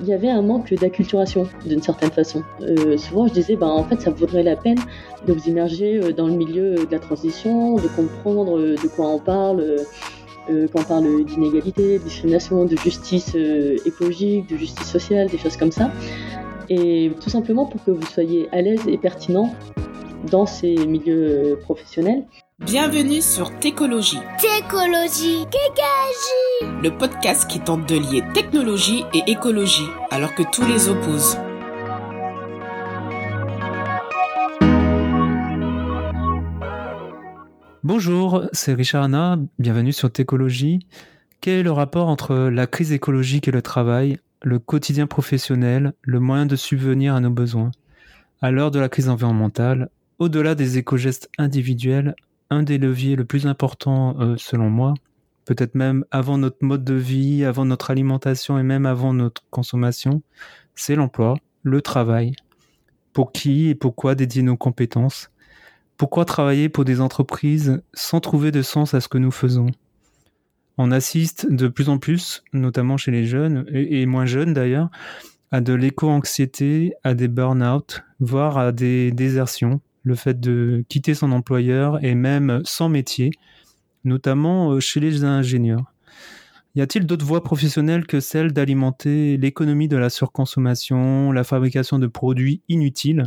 il y avait un manque d'acculturation d'une certaine façon. Euh, souvent, je disais, bah, en fait, ça vaudrait la peine de vous immerger euh, dans le milieu de la transition, de comprendre euh, de quoi on parle, quand on parle d'inégalité, de discrimination, de justice écologique, de justice sociale, des choses comme ça. Et tout simplement pour que vous soyez à l'aise et pertinent dans ces milieux professionnels. Bienvenue sur Técologie. Técologie, Kékagie. Le podcast qui tente de lier technologie et écologie, alors que tous les opposent. Bonjour, c'est Richard Anna, bienvenue sur Técologie. Quel est le rapport entre la crise écologique et le travail, le quotidien professionnel, le moyen de subvenir à nos besoins? À l'heure de la crise environnementale, au-delà des éco-gestes individuels, un des leviers le plus important euh, selon moi, peut-être même avant notre mode de vie, avant notre alimentation et même avant notre consommation, c'est l'emploi, le travail. Pour qui et pourquoi dédier nos compétences? Pourquoi travailler pour des entreprises sans trouver de sens à ce que nous faisons? On assiste de plus en plus, notamment chez les jeunes, et, et moins jeunes d'ailleurs, à de l'éco-anxiété, à des burn-out, voire à des désertions, le fait de quitter son employeur et même sans métier, notamment euh, chez les ingénieurs. Y a-t-il d'autres voies professionnelles que celle d'alimenter l'économie de la surconsommation, la fabrication de produits inutiles,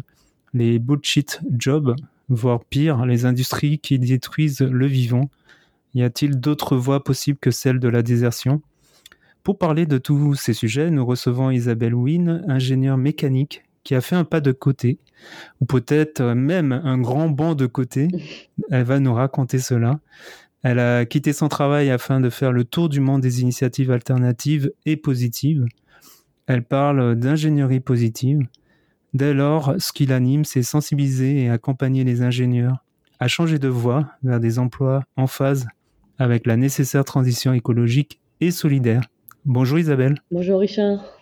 les bullshit jobs, voire pire, les industries qui détruisent le vivant? Y a-t-il d'autres voies possibles que celle de la désertion? Pour parler de tous ces sujets, nous recevons Isabelle Wynne, ingénieure mécanique qui a fait un pas de côté, ou peut-être même un grand banc de côté. Elle va nous raconter cela. Elle a quitté son travail afin de faire le tour du monde des initiatives alternatives et positives. Elle parle d'ingénierie positive. Dès lors, ce qui l'anime, c'est sensibiliser et accompagner les ingénieurs à changer de voie vers des emplois en phase avec la nécessaire transition écologique et solidaire. Bonjour Isabelle. Bonjour Richard.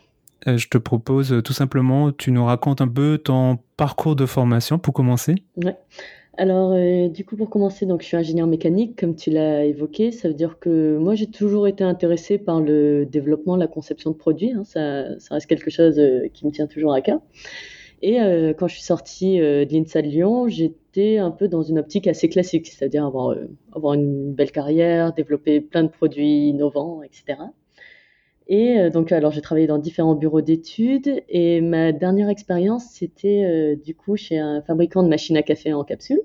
Euh, je te propose euh, tout simplement, tu nous racontes un peu ton parcours de formation pour commencer. Ouais. Alors, euh, du coup, pour commencer, donc, je suis ingénieur mécanique, comme tu l'as évoqué. Ça veut dire que moi, j'ai toujours été intéressé par le développement, la conception de produits. Hein. Ça, ça, reste quelque chose qui me tient toujours à cœur. Et quand je suis sortie de l'INSA de Lyon, j'étais un peu dans une optique assez classique, c'est-à-dire avoir, avoir une belle carrière, développer plein de produits innovants, etc. Et euh, donc, alors, j'ai travaillé dans différents bureaux d'études et ma dernière expérience, c'était euh, du coup chez un fabricant de machines à café en capsule.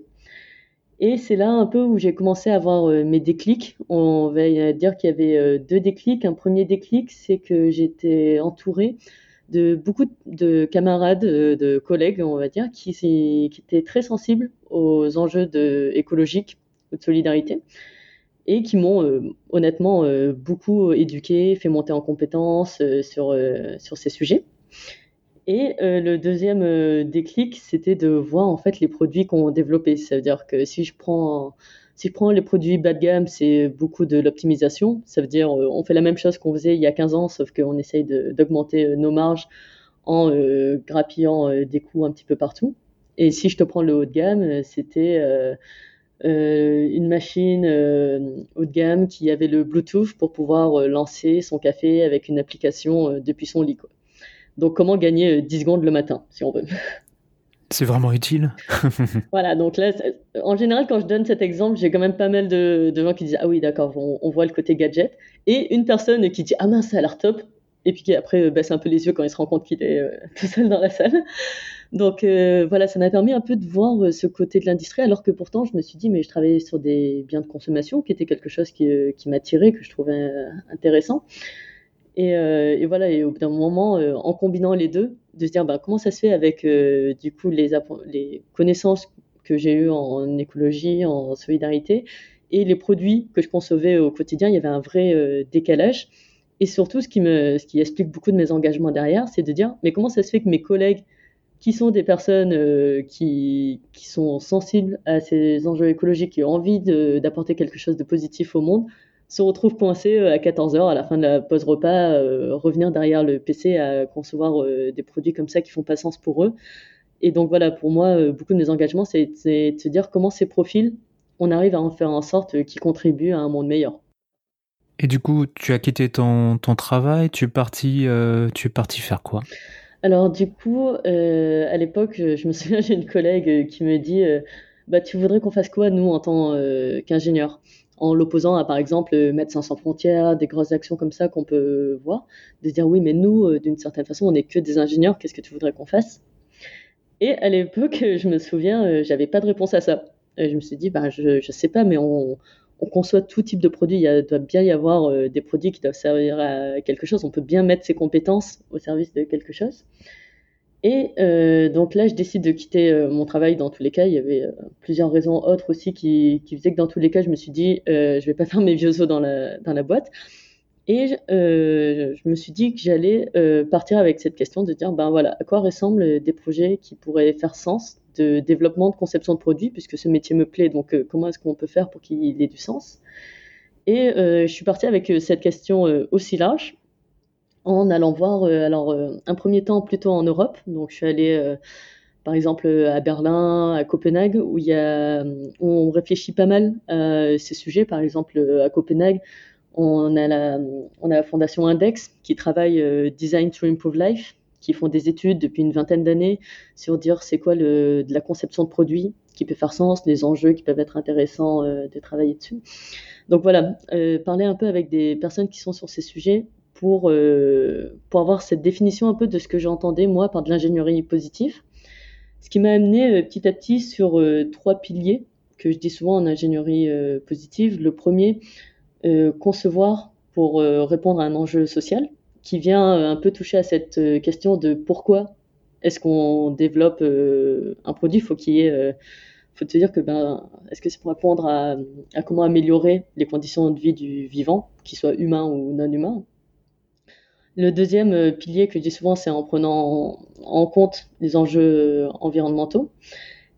Et c'est là un peu où j'ai commencé à avoir euh, mes déclics. On va dire qu'il y avait deux déclics. Un premier déclic, c'est que j'étais entourée de beaucoup de camarades, de collègues, on va dire, qui, qui étaient très sensibles aux enjeux de, écologiques ou de solidarité et qui m'ont euh, honnêtement euh, beaucoup éduqué, fait monter en compétences euh, sur, sur ces sujets. Et le deuxième déclic, c'était de voir en fait les produits qu'on développait. Ça veut dire que si je prends si je prends les produits bas de gamme, c'est beaucoup de l'optimisation. Ça veut dire on fait la même chose qu'on faisait il y a 15 ans, sauf qu'on essaye d'augmenter nos marges en grappillant des coûts un petit peu partout. Et si je te prends le haut de gamme, c'était une machine euh, haut de gamme qui avait le Bluetooth pour pouvoir euh, lancer son café avec une application depuis son lit. Donc comment gagner 10 secondes le matin, si on veut. C'est vraiment utile. voilà, donc là, en général, quand je donne cet exemple, j'ai quand même pas mal de, gens qui disent Ah oui, d'accord, on, voit le côté gadget. Et une personne qui dit Ah mince, ça a l'air top. Et puis qui après baisse un peu les yeux quand il se rend compte qu'il est tout seul dans la salle. Donc euh, voilà, ça m'a permis un peu de voir euh, ce côté de l'industrie, alors que pourtant je me suis dit, mais je travaillais sur des biens de consommation, qui était quelque chose qui, euh, m'attirait, que je trouvais intéressant. Et, voilà, et au bout d'un moment, en combinant les deux, de se dire bah, comment ça se fait avec du coup les, connaissances que j'ai eues en, écologie, en solidarité, et les produits que je concevais au quotidien, il y avait un vrai décalage. Et surtout, ce qui explique beaucoup de mes engagements derrière, c'est de dire mais comment ça se fait que mes collègues qui sont des personnes euh, qui, sont sensibles à ces enjeux écologiques, qui ont envie d'apporter quelque chose de positif au monde, se retrouvent coincés euh, à 14h à la fin de la pause repas, euh, revenir derrière le PC à concevoir des produits comme ça qui font pas sens pour eux. Et donc voilà, pour moi, beaucoup de mes engagements, c'est de se dire comment ces profils, on arrive à en faire en sorte qu'ils contribuent à un monde meilleur. Et du coup, tu as quitté ton, ton travail, tu es parti, tu es parti faire quoi? Alors du coup, à l'époque, je me souviens, j'ai une collègue qui me dit, bah tu voudrais qu'on fasse quoi nous en tant qu'ingénieur en l'opposant à par exemple Médecins sans frontières, des grosses actions comme ça qu'on peut voir, de dire oui mais nous d'une certaine façon on n'est que des ingénieurs, qu'est-ce que tu voudrais qu'on fasse? Et à l'époque je me souviens j'avais pas de réponse à ça. je me suis dit bah je, je sais pas mais on, on conçoit tout type de produit. Il doit bien y avoir euh, des produits qui doivent servir à quelque chose. On peut bien mettre ses compétences au service de quelque chose. Et euh, donc là, je décide de quitter euh, mon travail dans tous les cas. Il y avait plusieurs raisons autres aussi qui, faisaient que dans tous les cas, je me suis dit, je vais pas faire mes vieux os dans la, dans la boîte. Et je me suis dit que j'allais partir avec cette question de dire, ben voilà, à quoi ressemblent des projets qui pourraient faire sens de développement, de conception de produits, puisque ce métier me plaît. Donc, euh, comment est-ce qu'on peut faire pour qu'il ait du sens? Et euh, je suis partie avec euh, cette question aussi large, en allant voir, alors, un premier temps plutôt en Europe. Donc, je suis allée par exemple à Berlin, à Copenhague, où, y a, on réfléchit pas mal à ces sujets. Par exemple, à Copenhague, on a la, on a la fondation Index qui travaille Design to Improve Life, qui font des études depuis une vingtaine d'années sur dire c'est quoi de la conception de produits qui peut faire sens, les enjeux qui peuvent être intéressants euh, de travailler dessus. Donc voilà, euh, parler un peu avec des personnes qui sont sur ces sujets pour, euh, pour avoir cette définition un peu de ce que j'entendais moi par de l'ingénierie positive. Ce qui m'a amené petit à petit sur trois piliers que je dis souvent en ingénierie positive. Le premier, concevoir pour répondre à un enjeu social qui vient euh, un peu toucher à cette euh, question de pourquoi est-ce qu'on développe euh, un produit Faut qu'il y faut te dire que ben, est-ce que c'est pour répondre à, comment améliorer les conditions de vie du vivant, qu'il soit humain ou non humain. Le deuxième pilier que je dis souvent, c'est en prenant en compte les enjeux environnementaux.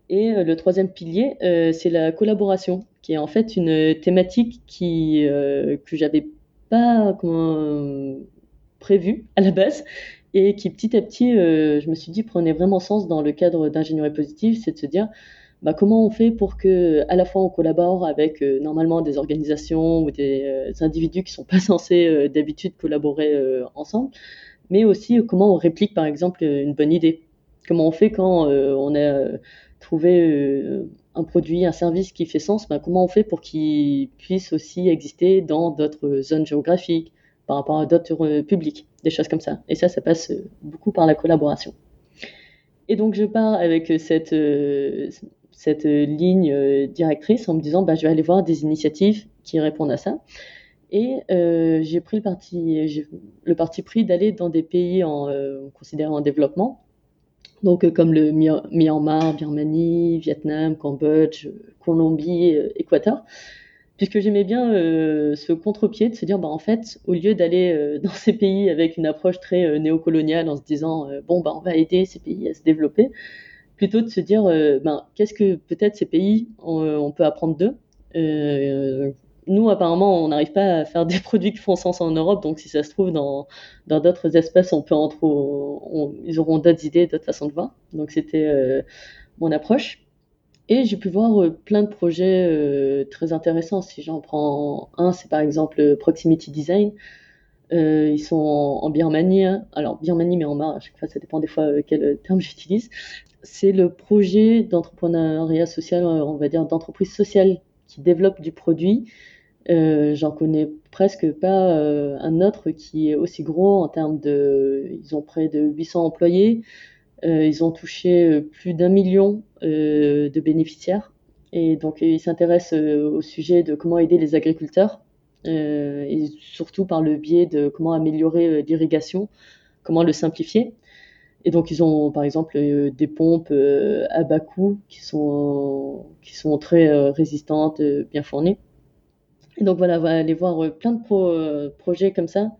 Et le troisième pilier, c'est la collaboration, qui est en fait une thématique qui que j'avais pas prévu à la base et qui petit à petit, euh, je me suis dit, prenait vraiment sens dans le cadre d'ingénierie positive, c'est de se dire bah, comment on fait pour que à la fois on collabore avec euh, normalement des organisations ou des, euh, individus qui sont pas censés d'habitude collaborer ensemble, mais aussi comment on réplique par exemple une bonne idée. Comment on fait quand on a trouvé un produit, un service qui fait sens, bah, comment on fait pour qu'il puisse aussi exister dans d'autres zones géographiques, par rapport à d'autres euh, publics, des choses comme ça. Et ça, ça passe euh, beaucoup par la collaboration. Et donc, je pars avec euh, cette, ligne directrice en me disant, bah, je vais aller voir des initiatives qui répondent à ça. Et j'ai pris le parti, le parti pris d'aller dans des pays en, considérés en développement, donc comme le Myanmar, Birmanie, Vietnam, Cambodge, Colombie, Équateur, puisque j'aimais bien euh, ce contre-pied de se dire, bah, en fait, au lieu d'aller euh, dans ces pays avec une approche très euh, néocoloniale en se disant, bon, bah, on va aider ces pays à se développer, plutôt de se dire, ben, qu'est-ce que peut-être ces pays, on, peut apprendre d'eux? nous, apparemment, on n'arrive pas à faire des produits qui font sens en Europe, donc si ça se trouve, dans dans d'autres espèces, on peut en trouver, ils auront d'autres idées, d'autres façons de voir. Donc c'était mon approche. Et j'ai pu voir euh, plein de projets euh, très intéressants. Si j'en prends un, c'est par exemple euh, Proximity Design. ils sont en, Birmanie. Hein. Alors Birmanie, mais en Mars, à chaque fois, ça dépend des fois quel terme j'utilise. C'est le projet d'entrepreneuriat social, on va dire d'entreprise sociale qui développe du produit. J'en connais presque pas un autre qui est aussi gros en termes de. Ils ont près de 800 employés. Euh, ils ont touché euh, plus d'un million euh, de bénéficiaires. Et donc, ils s'intéressent au sujet de comment aider les agriculteurs, et surtout par le biais de comment améliorer l'irrigation, comment le simplifier. Et donc, ils ont, par exemple, des pompes à bas coût qui sont, qui sont très résistantes, bien fournies. Et donc, voilà, on va aller voir plein de projets comme ça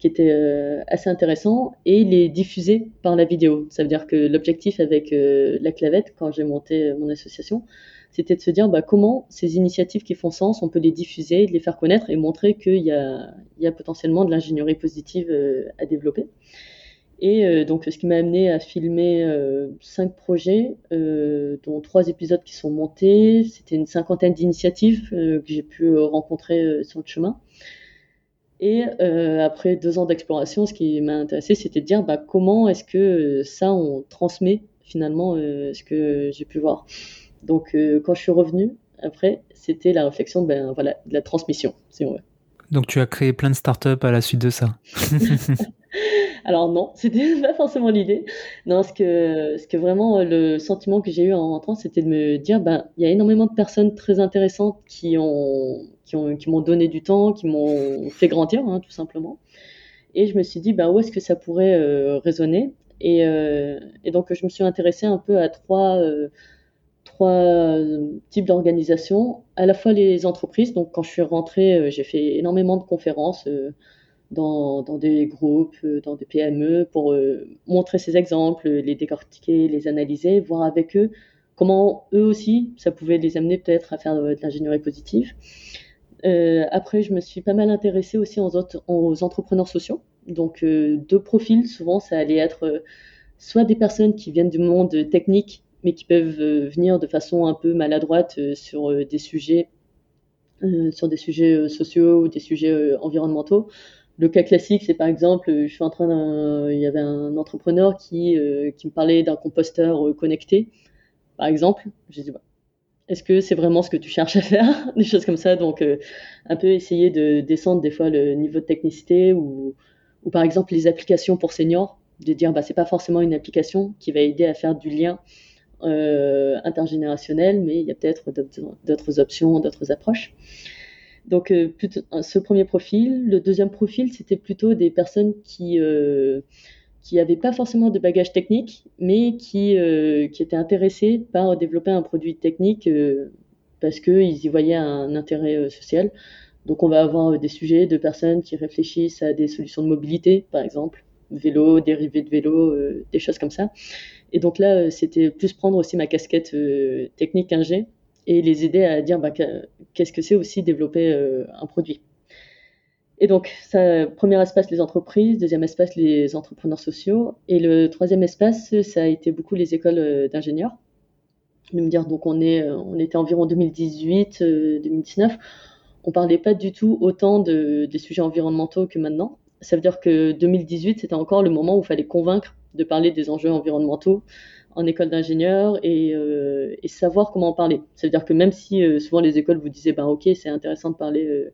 qui était euh, assez intéressant et les diffuser par la vidéo. Ça veut dire que l'objectif avec euh, la clavette, quand j'ai monté euh, mon association, c'était de se dire bah, comment ces initiatives qui font sens, on peut les diffuser, les faire connaître et montrer qu'il y a, il y a potentiellement de l'ingénierie positive à développer. Et donc, ce qui m'a amené à filmer cinq projets, dont trois épisodes qui sont montés. C'était une cinquantaine d'initiatives que j'ai pu rencontrer sur le chemin. Et après deux ans d'exploration, ce qui m'a intéressé, c'était de dire bah, comment est-ce que ça, on transmet finalement ce que j'ai pu voir. Donc quand je suis revenue, après, c'était la réflexion ben, voilà, de la transmission, si on veut. Donc tu as créé plein de startups à la suite de ça. Alors non, c'était pas forcément l'idée. Non, ce que, ce que vraiment le sentiment que j'ai eu en rentrant, c'était de me dire, ben, il y a énormément de personnes très intéressantes qui ont, qui ont, qui m'ont donné du temps, qui m'ont fait grandir, hein, tout simplement. Et je me suis dit, ben, où est-ce que ça pourrait euh, résonner? Et, euh, donc je me suis intéressée un peu à trois, euh, trois euh, types d'organisations, à la fois les entreprises. Donc, quand je suis rentrée, euh, j'ai fait énormément de conférences euh, dans, des groupes, dans des PME, pour montrer ces exemples, les décortiquer, les analyser, voir avec eux comment eux aussi, ça pouvait les amener peut-être à faire de l'ingénierie positive. Euh, après, je me suis pas mal intéressée aussi aux, autres, aux entrepreneurs sociaux. Donc, euh, deux profils, souvent, ça allait être soit des personnes qui viennent du monde technique mais qui peuvent euh, venir de façon un peu maladroite euh, sur euh, des sujets, sur des sujets sociaux ou des sujets environnementaux. Le cas classique, c'est par exemple, je suis en train il y avait un entrepreneur qui, qui me parlait d'un composteur connecté, par exemple. J'ai dit, bah, est-ce que c'est vraiment ce que tu cherches à faire? Des choses comme ça. Donc, un peu essayer de descendre des fois le niveau de technicité ou, ou par exemple les applications pour seniors, de dire, bah, c'est pas forcément une application qui va aider à faire du lien euh, intergénérationnel, mais il y a peut-être d'autres options, d'autres approches. Donc, euh, ce premier profil. Le deuxième profil, c'était plutôt des personnes qui euh, n'avaient pas forcément de bagage technique, mais qui, qui étaient intéressés par développer un produit technique parce qu'ils y voyaient un intérêt social. Donc, on va avoir des sujets de personnes qui réfléchissent à des solutions de mobilité, par exemple, vélo, dérivés de vélo, des choses comme ça, et donc là, euh, c'était plus prendre aussi ma casquette euh, technique ingé et les aider à dire bah, qu'est-ce que c'est aussi développer euh, un produit. Et donc, ça, premier espace, les entreprises, deuxième espace, les entrepreneurs sociaux, et le troisième espace, ça a été beaucoup les écoles d'ingénieurs. De dire, donc on, est, on était environ 2018, 2019, on parlait pas du tout autant de, des sujets environnementaux que maintenant. Ça veut dire que 2018, c'était encore le moment où il fallait convaincre de parler des enjeux environnementaux en école d'ingénieur et, euh, et, savoir comment en parler. Ça veut dire que même si euh, souvent les écoles vous disaient, ben ok, c'est intéressant de parler euh,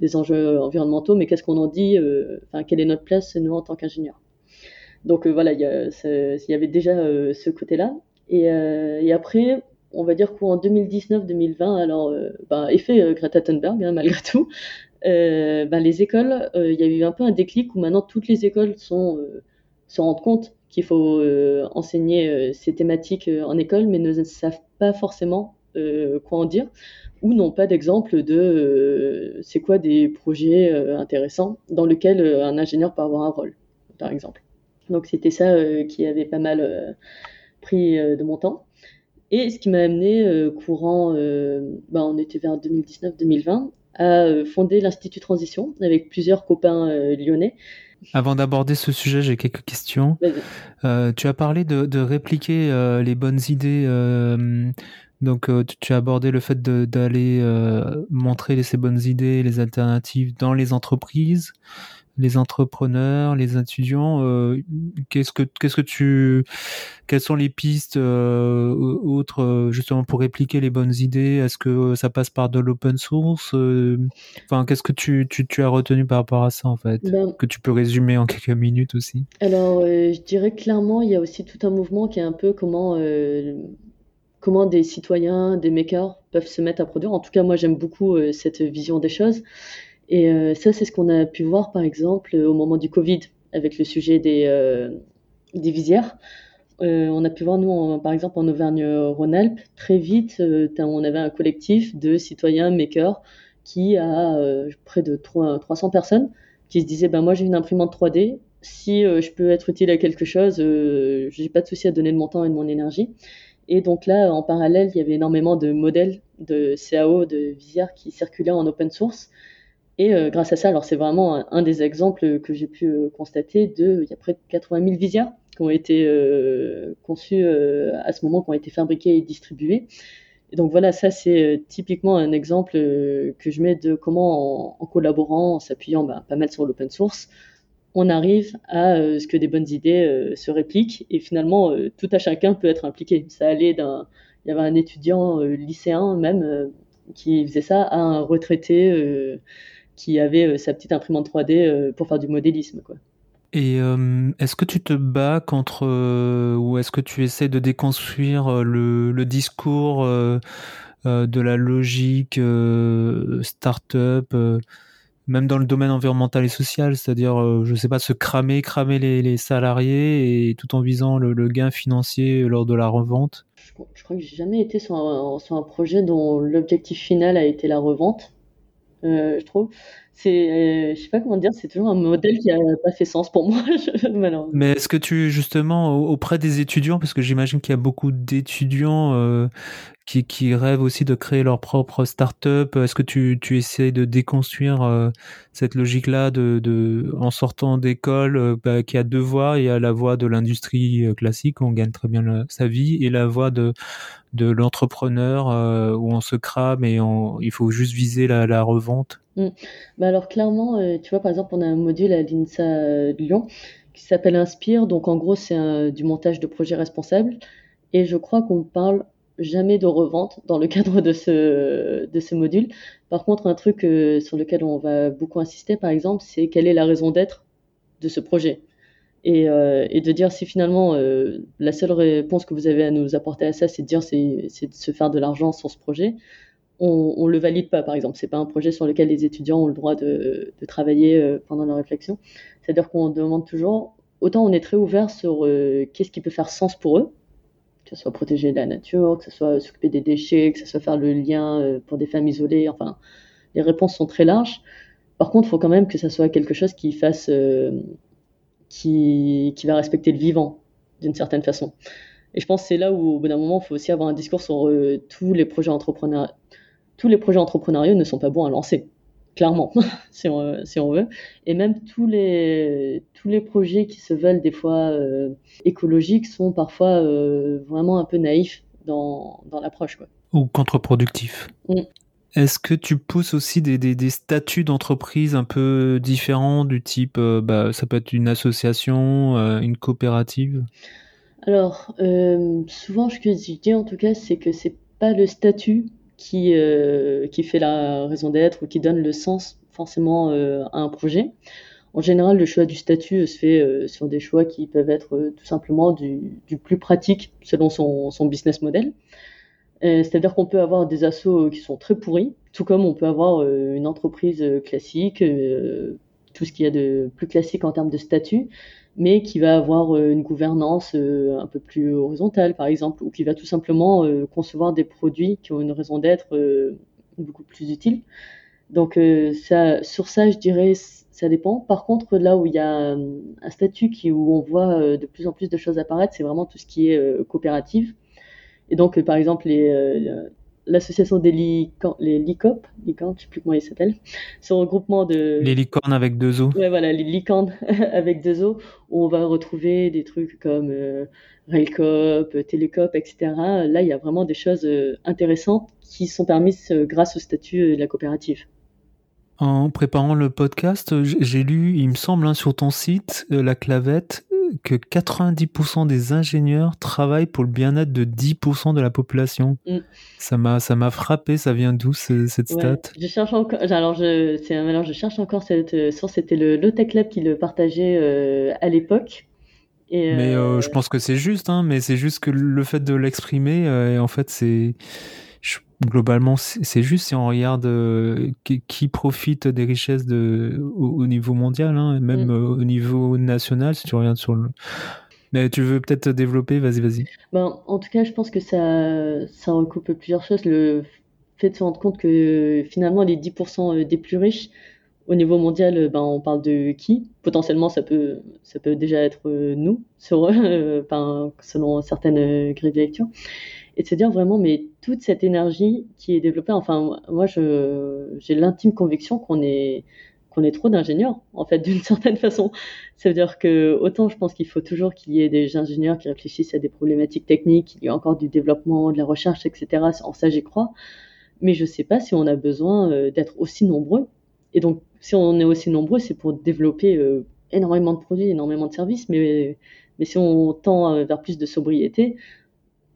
des enjeux environnementaux, mais qu'est-ce qu'on en dit Enfin, quelle est notre place nous en tant qu'ingénieurs? Donc voilà, il y, y, avait déjà ce côté-là. Et, et, après, on va dire qu'en 2019-2020, alors ben, effet Greta Thunberg hein, malgré tout, ben, les écoles, il y a eu un peu un déclic où maintenant toutes les écoles sont se rendent compte qu'il faut euh, enseigner euh, ces thématiques euh, en école, mais ne savent pas forcément quoi en dire, ou n'ont pas d'exemple de c'est quoi des projets intéressants dans lesquels un ingénieur peut avoir un rôle, par exemple. Donc c'était ça qui avait pas mal pris de mon temps. Et ce qui m'a amené courant, ben, on était vers 2019-2020, à fonder l'Institut Transition avec plusieurs copains lyonnais avant d'aborder ce sujet, j'ai quelques questions. Euh, tu as parlé de, répliquer euh, les bonnes idées. Euh, donc, tu, as abordé le fait d'aller montrer ces bonnes idées, les alternatives dans les entreprises les entrepreneurs, les étudiants, euh, qu'est-ce que qu'est-ce que tu quelles sont les pistes euh, autres euh, justement pour répliquer les bonnes idées? Est-ce que ça passe par de l'open source Enfin, qu'est-ce que tu, tu, tu, as retenu par rapport à ça en fait? Ben Que tu peux résumer en quelques minutes aussi. Alors, je dirais clairement, il y a aussi tout un mouvement qui est un peu comment comment des citoyens, des makers peuvent se mettre à produire. En tout cas, moi, j'aime beaucoup cette vision des choses. Et euh, ça, c'est ce qu'on a pu voir, par exemple, au moment du Covid, avec le sujet des, euh, visières. Euh, on a pu voir, nous, par exemple, en Auvergne-Rhône-Alpes, très vite, on avait un collectif de citoyens makers qui a près de 300 personnes qui se disaient, ben, moi, j'ai une imprimante 3D, si je peux être utile à quelque chose, je n'ai pas de souci à donner de mon temps et de mon énergie. Et donc là, en parallèle, il y avait énormément de modèles de CAO, de visières qui circulaient en open source et euh, grâce à ça, alors c'est vraiment un, des exemples que j'ai pu euh, constater de, il y a près de 80 000 visières qui ont été euh, conçues à ce moment, qui ont été fabriquées et distribuées, Et donc voilà, ça c'est typiquement un exemple que je mets de comment en, collaborant, en s'appuyant bah, pas mal sur l'open source, on arrive à ce que des bonnes idées se répliquent et finalement tout à chacun peut être impliqué. Ça allait d'un, il y avait un étudiant lycéen même qui faisait ça à un retraité qui avait sa petite imprimante 3D pour faire du modélisme quoi. Et euh, est-ce que tu te bats contre euh, ou est-ce que tu essaies de déconstruire euh, le, discours de la logique start-up, même dans le domaine environnemental et social, c'est-à-dire, je ne sais pas, se cramer, cramer les, salariés et tout en visant le, gain financier lors de la revente? Je, crois que j'ai jamais été sur un projet dont l'objectif final a été la revente. Euh, je trouve. C'est, euh, je sais pas comment dire, c'est toujours un modèle qui a pas fait sens pour moi, Mais est-ce que tu, justement, auprès des étudiants, parce que j'imagine qu'il y a beaucoup d'étudiants euh, qui, rêvent aussi de créer leur propre start-up, est-ce que tu, tu essaies de déconstruire cette logique-là de, de, en sortant d'école, bah, qui a deux voies, il y a la voie de l'industrie classique, où on gagne très bien sa vie, et la voie de, de l'entrepreneur euh, où on se crame et il faut juste viser la, revente mm. bah Alors clairement, euh, tu vois, par exemple, on a un module à l'INSA euh, Lyon qui s'appelle Inspire. Donc en gros, c'est du montage de projets responsables. Et je crois qu'on parle jamais de revente dans le cadre de ce, de ce module. Par contre, un truc sur lequel on va beaucoup insister, par exemple, c'est quelle est la raison d'être de ce projet. Euh, et, de dire si finalement euh, la seule réponse que vous avez à nous apporter à ça, c'est de dire c'est, de se faire de l'argent sur ce projet, on, ne le valide pas. Par exemple, c'est pas un projet sur lequel les étudiants ont le droit de, travailler euh, pendant leur réflexion. C'est-à-dire qu'on demande toujours, autant on est très ouvert sur qu'est-ce qui peut faire sens pour eux, ce soit protéger la nature, que ce soit s'occuper des déchets, que ce soit faire le lien pour des femmes isolées. Enfin, les réponses sont très larges. Par contre, il faut quand même que ça soit quelque chose qui fasse qui, va respecter le vivant d'une certaine façon. Et je pense que c'est là où, au bout d'un moment, il faut aussi avoir un discours sur euh, tous les projets entrepreneuriaux. Tous les projets entrepreneuriaux ne sont pas bons à lancer, clairement, si, on, veut. Et même tous les, tous les projets qui se veulent des fois euh, écologiques sont parfois euh, vraiment un peu naïfs dans, dans l'approche. Ou contre-productifs. Mm. Est-ce que tu pousses aussi des, des, statuts d'entreprise un peu différents du type, euh, bah, ça peut être une association, euh, une coopérative? Alors, souvent ce que je dis en tout cas, c'est que c'est pas le statut qui, qui fait la raison d'être ou qui donne le sens forcément à un projet. En général, le choix du statut se fait sur des choix qui peuvent être tout simplement du, plus pratique selon son, son business model. Euh, c'est-à-dire qu'on peut avoir des assos qui sont très pourris, tout comme on peut avoir euh, une entreprise euh, classique, tout ce qu'il y a de plus classique en termes de statut, mais qui va avoir une gouvernance un peu plus horizontale, par exemple, ou qui va tout simplement concevoir des produits qui ont une raison d'être beaucoup plus utile. Donc sur ça, je dirais, ça dépend. Par contre, là où il y a un statut qui, où on voit de plus en plus de choses apparaître, c'est vraiment tout ce qui est coopérative. Et donc, par exemple, euh, l'association des licornes, les licornes, licornes, je sais plus comment ils s'appellent, ce regroupement de... Les licornes avec deux os. Ouais, voilà, les licornes avec deux os, où on va retrouver des trucs comme euh, Railcop, Télécop, etc. Là, il y a vraiment des choses euh, intéressantes qui sont permises grâce au statut de la coopérative. En préparant le podcast, j'ai lu, il me semble, hein, sur ton site, la clavette, que 90% des ingénieurs travaillent pour le bien-être de 10% de la population. Mm. Ça m'a ça m'a frappé, ça vient d'où cette stat? Je cherche encore alors je c'est alors je cherche encore cette source c'était le Lotech Lab qui le partageait euh, à l'époque. Et mais euh, je pense que c'est juste hein, mais c'est juste que le fait de l'exprimer euh, en fait c'est globalement, c'est juste si on regarde euh, qui, profite des richesses de, au, niveau mondial, hein, même mm. euh, au niveau national, si tu regardes sur le. Mais tu veux peut-être développer, vas-y, vas-y. Ben, en tout cas, je pense que ça, ça recoupe plusieurs choses. Le fait de se rendre compte que finalement, les 10% euh, des plus riches, au niveau mondial, ben, on parle de qui? Potentiellement, ça peut, ça peut déjà être nous, sur, selon certaines grilles de lecture et de se dire vraiment, mais toute cette énergie qui est développée, enfin, moi, j'ai l'intime conviction qu'on est, qu'on ait trop d'ingénieurs, en fait, d'une certaine façon. Ça veut dire que autant je pense qu'il faut toujours qu'il y ait des ingénieurs qui réfléchissent à des problématiques techniques, qu'il y ait encore du développement, de la recherche, etc. En ça, j'y crois. Mais je ne sais pas si on a besoin euh, d'être aussi nombreux. Et donc, si on est aussi nombreux, c'est pour développer euh, énormément de produits, énormément de services. Mais, mais si on tend euh, vers plus de sobriété,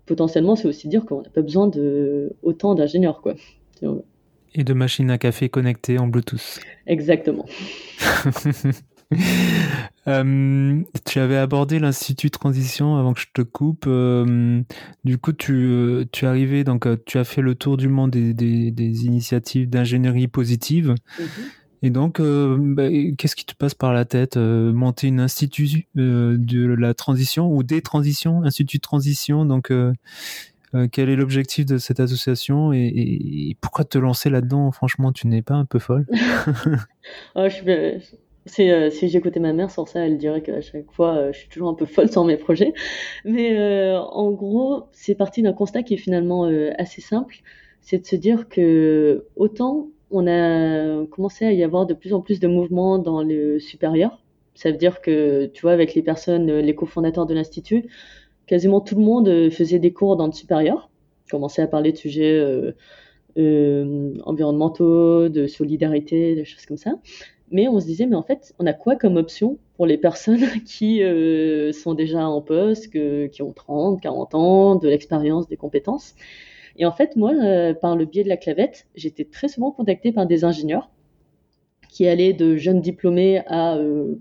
potentiellement, c'est aussi dire qu'on n'a pas besoin de autant d'ingénieurs, quoi. Et de machines à café connectées en Bluetooth. Exactement. Euh, tu avais abordé l'Institut Transition avant que je te coupe. Euh, du coup, tu, tu es arrivé, donc euh, tu as fait le tour du monde des, des, initiatives d'ingénierie positive. Mhm. Et donc, bah, qu'est-ce qui te passe par la tête Monter une institut de la transition ou des transitions, institut de transition. Donc, euh, quel est l'objectif de cette association et, pourquoi te lancer là-dedans? Franchement, tu n'es pas un peu folle oh, je, si, euh, j'écoutais ma mère sur ça, elle dirait qu'à chaque fois, euh, je suis toujours un peu folle sur mes projets. Mais en gros, c'est parti d'un constat qui est finalement assez simple. C'est de se dire que autant on a commencé à y avoir de plus en plus de mouvements dans le supérieur. Ça veut dire que, tu vois, avec les personnes, les cofondateurs de l'Institut, quasiment tout le monde euh, faisait des cours dans le supérieur, commençait à parler de sujets euh, euh, environnementaux, de solidarité, des choses comme ça. Mais on se disait, mais en fait, on a quoi comme option pour les personnes qui sont déjà en poste, qui ont 30, 40 ans, de l'expérience, des compétences? Et en fait, moi, par le biais de la clavette, j'étais très souvent contactée par des ingénieurs qui allaient de jeunes diplômés à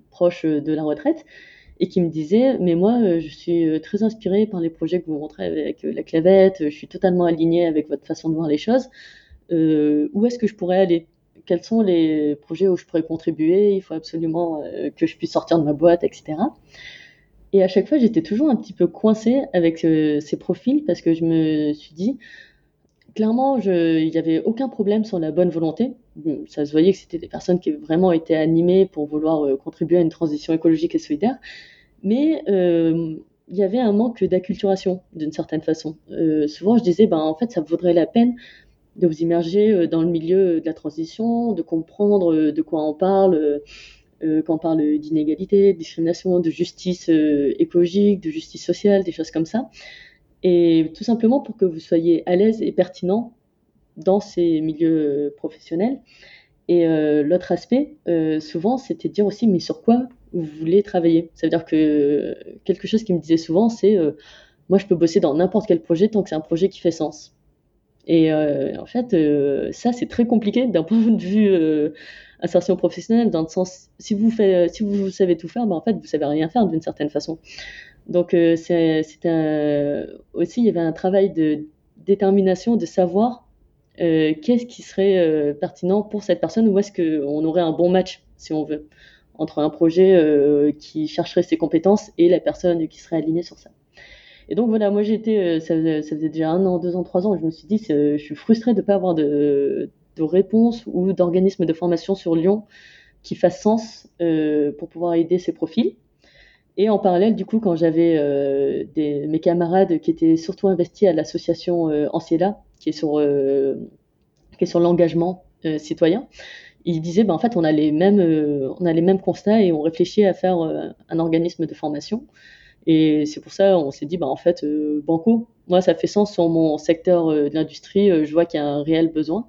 proches de la retraite et qui me disait mais moi euh, je suis euh, très inspirée par les projets que vous montrez avec euh, la clavette, je suis totalement alignée avec votre façon de voir les choses. où est-ce que je pourrais aller? Quels sont les projets où je pourrais contribuer? Il faut absolument que je puisse sortir de ma boîte, etc. Et à chaque fois, j'étais toujours un petit peu coincée avec ces profils parce que je me suis dit, clairement, il n'y avait aucun problème sur la bonne volonté. Ça se voyait que c'était des personnes qui vraiment étaient animées pour vouloir euh, contribuer à une transition écologique et solidaire. Mais euh, il y avait un manque d'acculturation d'une certaine façon. Euh, souvent, je disais, ben, en fait, ça vaudrait la peine de vous immerger dans le milieu de la transition, de comprendre de quoi on parle, quand on parle d'inégalité, de discrimination, de justice écologique, de justice sociale, des choses comme ça et tout simplement pour que vous soyez à l'aise et pertinent dans ces milieux professionnels. Et euh, l'autre aspect, euh, souvent, c'était de dire aussi, mais sur quoi vous voulez travailler? Ça veut dire que quelque chose qui me disait souvent, c'est, euh, moi, je peux bosser dans n'importe quel projet tant que c'est un projet qui fait sens. Et en fait, ça, c'est très compliqué d'un point de vue insertion professionnelle, dans le sens, si vous, faites, si vous savez tout faire, ben, en fait, vous savez rien faire d'une certaine façon. Donc euh, c'est aussi il y avait un travail de détermination, de savoir euh, qu'est-ce qui serait euh, pertinent pour cette personne, où est-ce qu'on aurait un bon match, si on veut, entre un projet qui chercherait ses compétences et la personne qui serait alignée sur ça. Et donc voilà, moi j'étais, ça, ça, faisait déjà un an, deux ans, trois ans, je me suis dit, je suis frustrée de ne pas avoir de, de réponse ou d'organisme de formation sur Lyon qui fasse sens pour pouvoir aider ces profils. Et en parallèle, du coup, quand j'avais euh, mes camarades qui étaient surtout investis à l'association euh, Anciela, qui est sur, euh, qui est sur l'engagement euh, citoyen, ils disaient, ben, en fait, on a, les mêmes, on a les mêmes constats et on réfléchit à faire un organisme de formation. Et c'est pour ça, on s'est dit, ben, en fait, Banco, moi, ça fait sens sur mon secteur de l'industrie, je vois qu'il y a un réel besoin.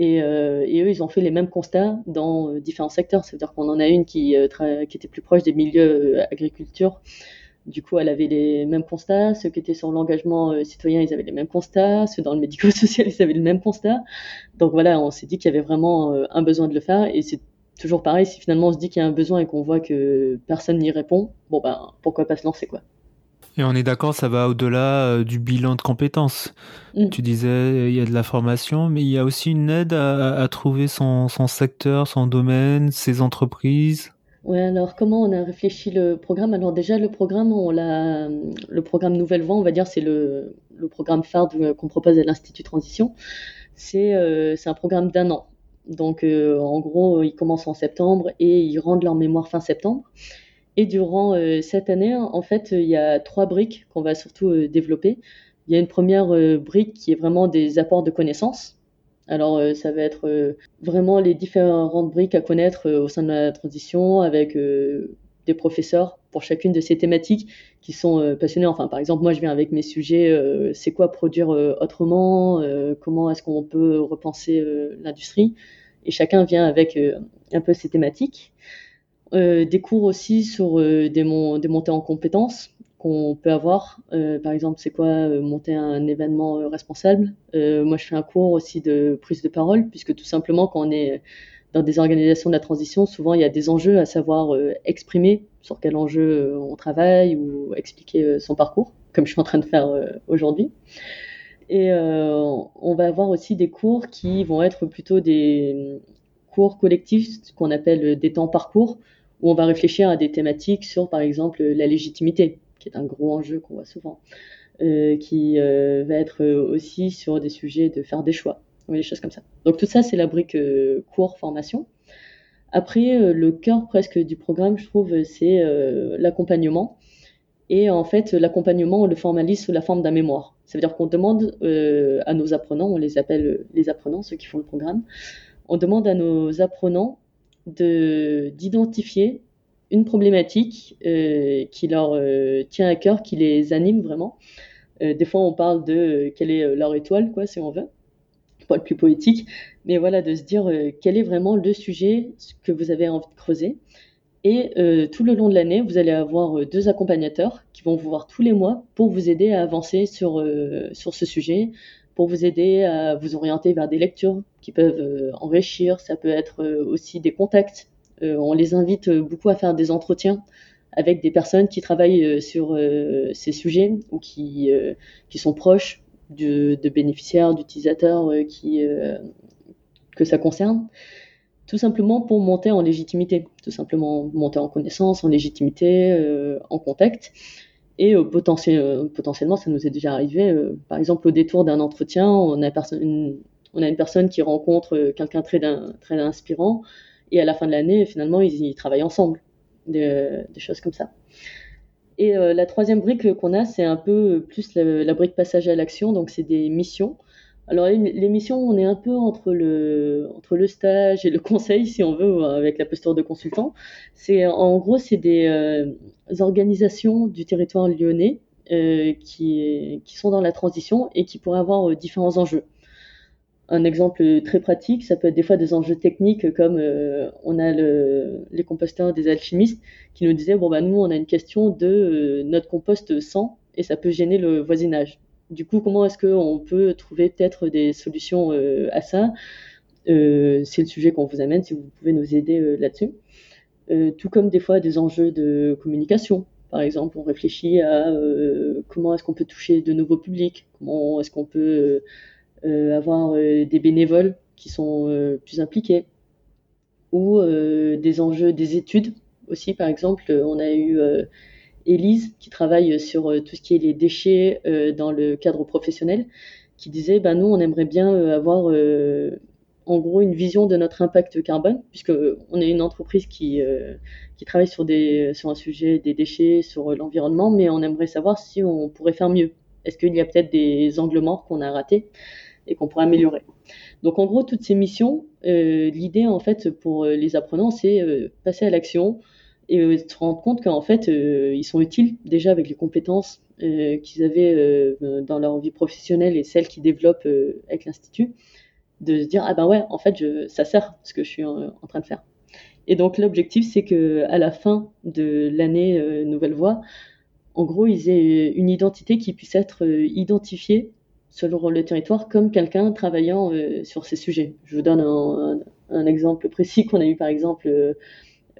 Euh, et, eux, ils ont fait les mêmes constats dans euh, différents secteurs. C'est-à-dire qu'on en a une qui, euh, qui, était plus proche des milieux agriculture. Du coup, elle avait les mêmes constats. Ceux qui étaient sur l'engagement citoyen, ils avaient les mêmes constats. Ceux dans le médico-social, ils avaient le même constat. Donc voilà, on s'est dit qu'il y avait vraiment un besoin de le faire. Et c'est toujours pareil, si finalement on se dit qu'il y a un besoin et qu'on voit que personne n'y répond, bon ben pourquoi pas se lancer quoi. Et on est d'accord, ça va au-delà euh, du bilan de compétences. Mm. Tu disais, il y a de la formation, mais il y a aussi une aide à, trouver son, secteur, son domaine, ses entreprises. Oui, alors comment on a réfléchi le programme? Alors déjà, le programme, on l'a, le programme Nouvelle Voie, on va dire, c'est le, programme phare qu'on propose à l'Institut Transition. C'est, euh, c'est un programme d'un an. Donc, euh, en gros, ils commencent en septembre et ils rendent leur mémoire fin septembre. Et durant euh, cette année, en fait, il y a trois briques qu'on va surtout euh, développer. Il y a une première euh, brique qui est vraiment des apports de connaissances. Alors, ça va être vraiment les différentes briques à connaître au sein de la transition avec des professeurs pour chacune de ces thématiques qui sont passionnés. Enfin, par exemple, moi, je viens avec mes sujets, c'est quoi produire autrement, comment est-ce qu'on peut repenser l'industrie, et chacun vient avec un peu ses thématiques. Des cours aussi sur des, des montées en compétences, qu'on peut avoir. Euh, par exemple, c'est quoi euh, monter un événement euh, responsable? moi, je fais un cours aussi de prise de parole, puisque tout simplement, quand on est dans des organisations de la transition, souvent il y a des enjeux à savoir exprimer sur quel enjeu on travaille ou expliquer son parcours, comme je suis en train de faire aujourd'hui. Et on va avoir aussi des cours qui vont être plutôt des cours collectifs, ce qu'on appelle des temps parcours, où on va réfléchir à des thématiques sur, par exemple, la légitimité qui est un gros enjeu qu'on voit souvent, euh, qui euh, va être aussi sur des sujets de faire des choix, des choses comme ça. Donc tout ça, c'est la brique euh, cours formation. Après, le cœur presque du programme, je trouve, c'est l'accompagnement. Et en fait, l'accompagnement, on le formalise sous la forme d'un mémoire. Ça veut dire qu'on demande à nos apprenants, on les appelle les apprenants, ceux qui font le programme, on demande à nos apprenants d'identifier une problématique euh, qui leur euh, tient à cœur, qui les anime vraiment. Euh, des fois, on parle de quelle est leur étoile, quoi, si on veut, pas le plus poétique, mais voilà, de se dire quel est vraiment le sujet que vous avez envie de creuser. Et tout le long de l'année, vous allez avoir deux accompagnateurs qui vont vous voir tous les mois pour vous aider à avancer sur, sur ce sujet, pour vous aider à vous orienter vers des lectures qui peuvent enrichir. Ça peut être aussi des contacts euh, on les invite beaucoup à faire des entretiens avec des personnes qui travaillent euh, sur euh, ces sujets ou qui, qui sont proches de, bénéficiaires, d'utilisateurs qui, que ça concerne tout simplement pour monter en légitimité, tout simplement monter en connaissance, en légitimité, en contact. Et potentiellement, ça nous est déjà arrivé, par exemple au détour d'un entretien, on a, une, on a une personne qui rencontre quelqu'un très, très inspirant, et à la fin de l'année, finalement, ils, travaillent ensemble, des, choses comme ça. Et euh, la troisième brique qu'on a, c'est un peu plus la, brique passage à l'action, donc c'est des missions. Alors les, missions, on est un peu entre le, entre le stage et le conseil, si on veut, avec la posture de consultant. C'est en gros, c'est des euh, organisations du territoire lyonnais euh, qui, qui sont dans la transition et qui pourraient avoir différents enjeux un exemple très pratique, ça peut être des fois des enjeux techniques comme euh, on a le, les composteurs des alchimistes qui nous disaient bon bah nous on a une question de euh, notre compost sans et ça peut gêner le voisinage. Du coup comment est-ce qu'on peut trouver peut-être des solutions euh, à ça? C'est le sujet qu'on vous amène si vous pouvez nous aider là-dessus. tout comme des fois des enjeux de communication. Par exemple, on réfléchit à comment est-ce qu'on peut toucher de nouveaux publics, comment est-ce qu'on peut euh, avoir euh, des bénévoles qui sont euh, plus impliqués, ou des enjeux des études aussi, par exemple, on a eu Élise qui travaille sur tout ce qui est les déchets dans le cadre professionnel, qui disait ben nous on aimerait bien avoir en gros une vision de notre impact carbone, puisque on est une entreprise qui, qui travaille sur, des, sur un sujet des déchets, sur l'environnement, mais on aimerait savoir si on pourrait faire mieux. Est-ce qu'il y a peut-être des angles morts qu'on a ratés et qu'on pourrait améliorer? Donc en gros, toutes ces missions, euh, l'idée en fait pour euh, les apprenants, c'est euh, passer à l'action et se rendre compte qu'en fait, ils sont utiles déjà avec les compétences qu'ils avaient dans leur vie professionnelle et celles qu'ils développent avec l'Institut, de se dire, ah ben ouais, en fait, ça sert ce que je suis en, train de faire. Et donc l'objectif, c'est que à la fin de l'année Nouvelle Voie, en gros, ils aient une identité qui puisse être identifiée selon le territoire comme quelqu'un travaillant euh, sur ces sujets. Je vous donne un, exemple précis qu'on a eu par exemple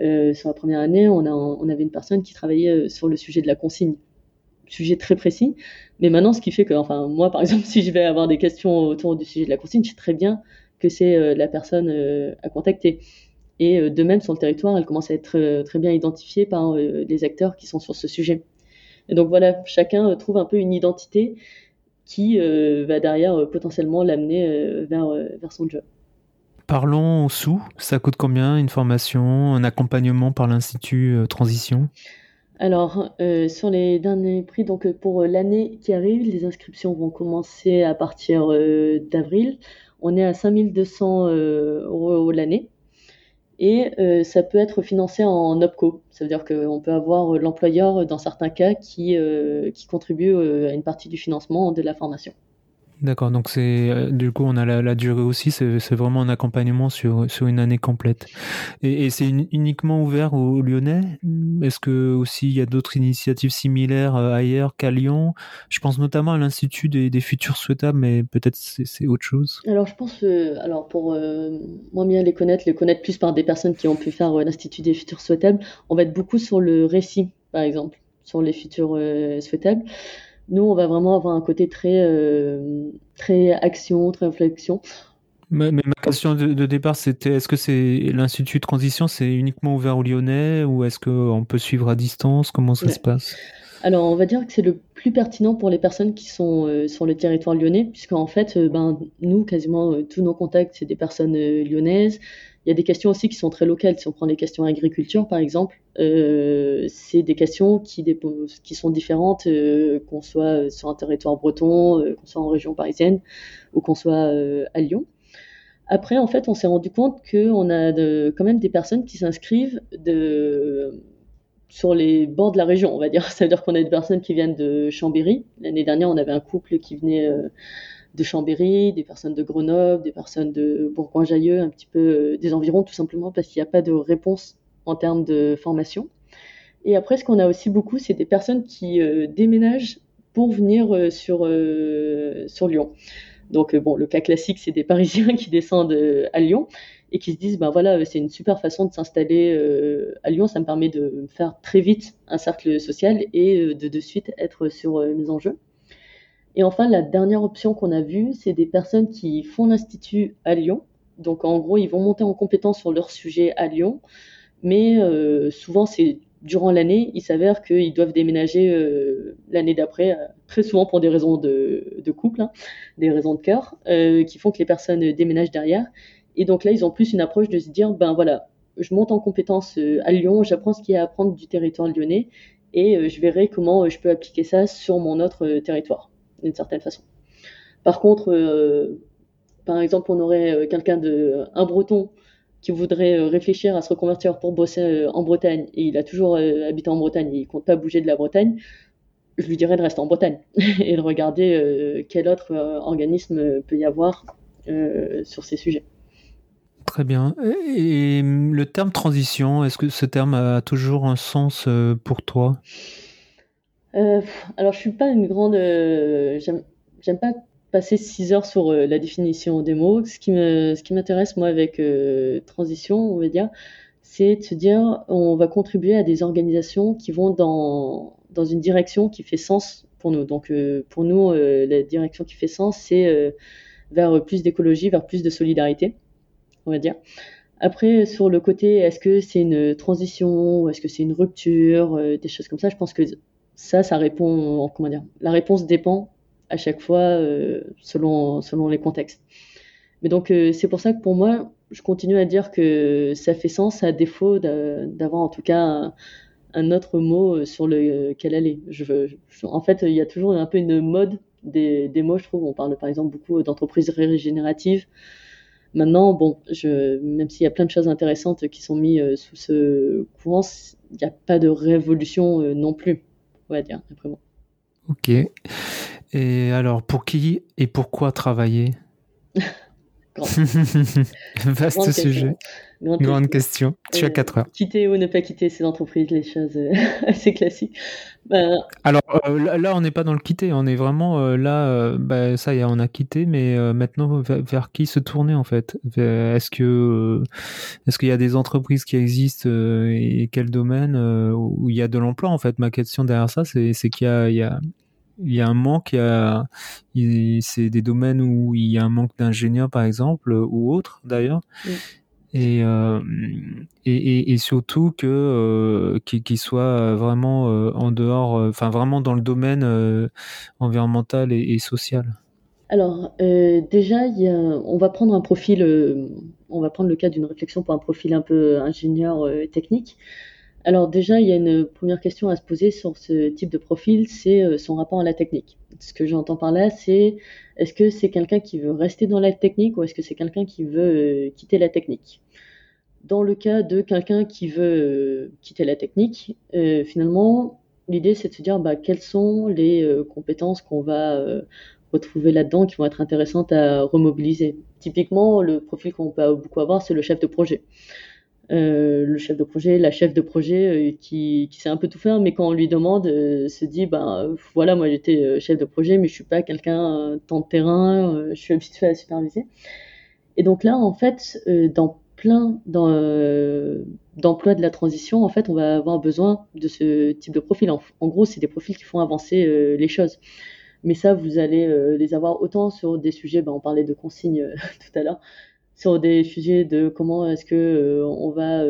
euh, euh, sur la première année, on, a, avait une personne qui travaillait sur le sujet de la consigne, sujet très précis. Mais maintenant, ce qui fait que, enfin, moi par exemple, si je vais avoir des questions autour du sujet de la consigne, je sais très bien que c'est la personne à contacter. Et de même, sur le territoire, elle commence à être très bien identifiée par les acteurs qui sont sur ce sujet. Et donc voilà, chacun trouve un peu une identité qui euh, va derrière euh, potentiellement l'amener euh, vers, vers son job. Parlons sous, ça coûte combien une formation, un accompagnement par l'Institut Transition? Alors, sur les derniers prix, donc pour l'année qui arrive, les inscriptions vont commencer à partir d'avril. on est à 5200 euros l'année. Et ça peut être financé en OPCO. Ça veut dire qu'on peut avoir l'employeur, dans certains cas, qui contribue à une partie du financement de la formation. D'accord, donc c'est euh, du coup on a la, durée aussi, c'est vraiment un accompagnement sur, sur une année complète. Et, c'est uniquement ouvert aux, Lyonnais? Est-ce que aussi il y a d'autres initiatives similaires euh, ailleurs qu'à Lyon? Je pense notamment à l'Institut des, futurs souhaitables, mais peut-être c'est autre chose. Alors je pense, euh, alors pour moi bien les connaître, les connaître plus par des personnes qui ont pu faire l'Institut des futurs souhaitables, on va être beaucoup sur le récit par exemple, sur les futurs souhaitables. Nous, on va vraiment avoir un côté très, euh, très action, très réflexion. Mais, ma question de, départ, c'était est-ce que c'est l'Institut de transition, c'est uniquement ouvert aux Lyonnais ou est-ce qu'on peut suivre à distance? Comment ça se passe? Alors, on va dire que c'est le plus pertinent pour les personnes qui sont euh, sur le territoire lyonnais, puisqu'en fait, euh, ben, nous, quasiment tous nos contacts, c'est des personnes lyonnaises. Il y a des questions aussi qui sont très locales. Si on prend les questions agriculture, par exemple, euh, c'est des questions qui, sont différentes, euh, qu'on soit sur un territoire breton, euh, qu'on soit en région parisienne ou qu'on soit à Lyon. Après, en fait, on s'est rendu compte qu'on a quand même des personnes qui s'inscrivent sur les bords de la région, on va dire. Ça veut dire qu'on a des personnes qui viennent de Chambéry. L'année dernière, on avait un couple qui venait de Chambéry, des personnes de Grenoble, des personnes de Bourgoin-Jallieu, un petit peu euh, des environs, tout simplement parce qu'il n'y a pas de réponse en termes de formation. Et après, ce qu'on a aussi beaucoup, c'est des personnes qui euh, déménagent pour venir euh, sur, sur Lyon. Donc, bon, le cas classique, c'est des Parisiens qui descendent à Lyon et qui se disent, ben voilà, c'est une super façon de s'installer à Lyon, ça me permet de faire très vite un cercle social et de de suite être sur mes enjeux. Et enfin, la dernière option qu'on a vue, c'est des personnes qui font l'institut à Lyon. Donc en gros, ils vont monter en compétence sur leur sujet à Lyon, mais euh, souvent c'est durant l'année, il s'avère qu'ils doivent déménager euh, l'année d'après, euh, très souvent pour des raisons de, couple, hein, des raisons de cœur, qui font que les personnes déménagent derrière. Et donc là, ils ont plus une approche de se dire, ben voilà, je monte en compétence à Lyon, j'apprends ce qu'il y a à apprendre du territoire lyonnais, et je verrai comment je peux appliquer ça sur mon autre territoire d'une certaine façon. Par contre, euh, par exemple, on aurait euh, quelqu'un de un breton qui voudrait euh, réfléchir à se reconvertir pour bosser en Bretagne et il a toujours habité en Bretagne et il compte pas bouger de la Bretagne, je lui dirais de rester en Bretagne et de regarder quel autre organisme peut y avoir sur ces sujets. Très bien. Et, le terme transition, est-ce que ce terme a toujours un sens pour toi? Euh, alors, je suis pas une grande. Euh, j'aime pas passer 6 heures sur euh, la définition des mots. Ce qui m'intéresse, moi, avec transition, on va dire, c'est de se dire, on va contribuer à des organisations qui vont dans, dans une direction qui fait sens pour nous. Donc, pour nous, la direction qui fait sens, c'est vers plus d'écologie, vers plus de solidarité, on va dire. Après, sur le côté, est-ce que c'est une transition, ou est-ce que c'est une rupture, des choses comme ça, je pense que ça, ça répond, comment dire, la réponse dépend à chaque fois euh, selon, selon les contextes. Mais donc, euh, c'est pour ça que pour moi, je continue à dire que ça fait sens à défaut d'avoir en tout cas un, autre mot euh, sur lequel aller. En fait, il y a toujours un peu une mode des, mots, je trouve. On parle par exemple beaucoup d'entreprises régénératives. Maintenant, bon, même s'il y a plein de choses intéressantes qui sont mises sous ce courant, il n'y a pas de révolution non plus dire, après moi. Ok. Et alors, pour qui et pourquoi travailler? Vaste sujet. Grande, question. Tu as 4 euh, heures. Quitter ou ne pas quitter ces entreprises, les choses euh, assez classiques. Ben, Alors euh, là, on n'est pas dans le quitter, on est vraiment là, bah, ça y est, on a quitté, mais maintenant, vers, qui se tourner en fait? Est-ce que est-ce qu'il y a des entreprises qui existent et quel domaine où il y a de l'emploi en fait? Ma question derrière ça, c'est qu'il y a, il y a il y a un manque, c'est des domaines où il y a un manque d'ingénieurs par exemple, ou autres d'ailleurs. Euh, et, et, surtout que euh, qu'il soit vraiment euh, en dehors, enfin vraiment dans le domaine environnemental et, social. Alors déjà, on va prendre un profil, on va prendre le cas d'une réflexion pour un profil un peu ingénieur technique. Alors déjà, il y a une première question à se poser sur ce type de profil, c'est son rapport à la technique. Ce que j'entends par là, c'est est-ce que c'est quelqu'un qui veut rester dans la technique ou est-ce que c'est quelqu'un qui veut quitter la technique? Dans le cas de quelqu'un qui veut quitter la technique, finalement, l'idée c'est de se dire bah, quelles sont les compétences qu'on va retrouver là-dedans qui vont être intéressantes à remobiliser? Typiquement, le profil qu'on peut beaucoup avoir, c'est le chef de projet. Euh, le chef de projet, la chef de projet euh, qui, qui, sait un peu tout faire, mais quand on lui demande, euh, se dit, ben voilà, moi j'étais chef de projet, mais je suis pas quelqu'un tant de terrain, je suis habitué à superviser. Et donc là, en fait, dans plein d'emplois de la transition, en fait, on va avoir besoin de ce type de profil. En, gros, c'est des profils qui font avancer les choses. Mais ça, vous allez euh, les avoir autant sur des sujets, ben, on parlait de consignes euh, tout à l'heure, sur des sujets de comment est-ce que euh, on va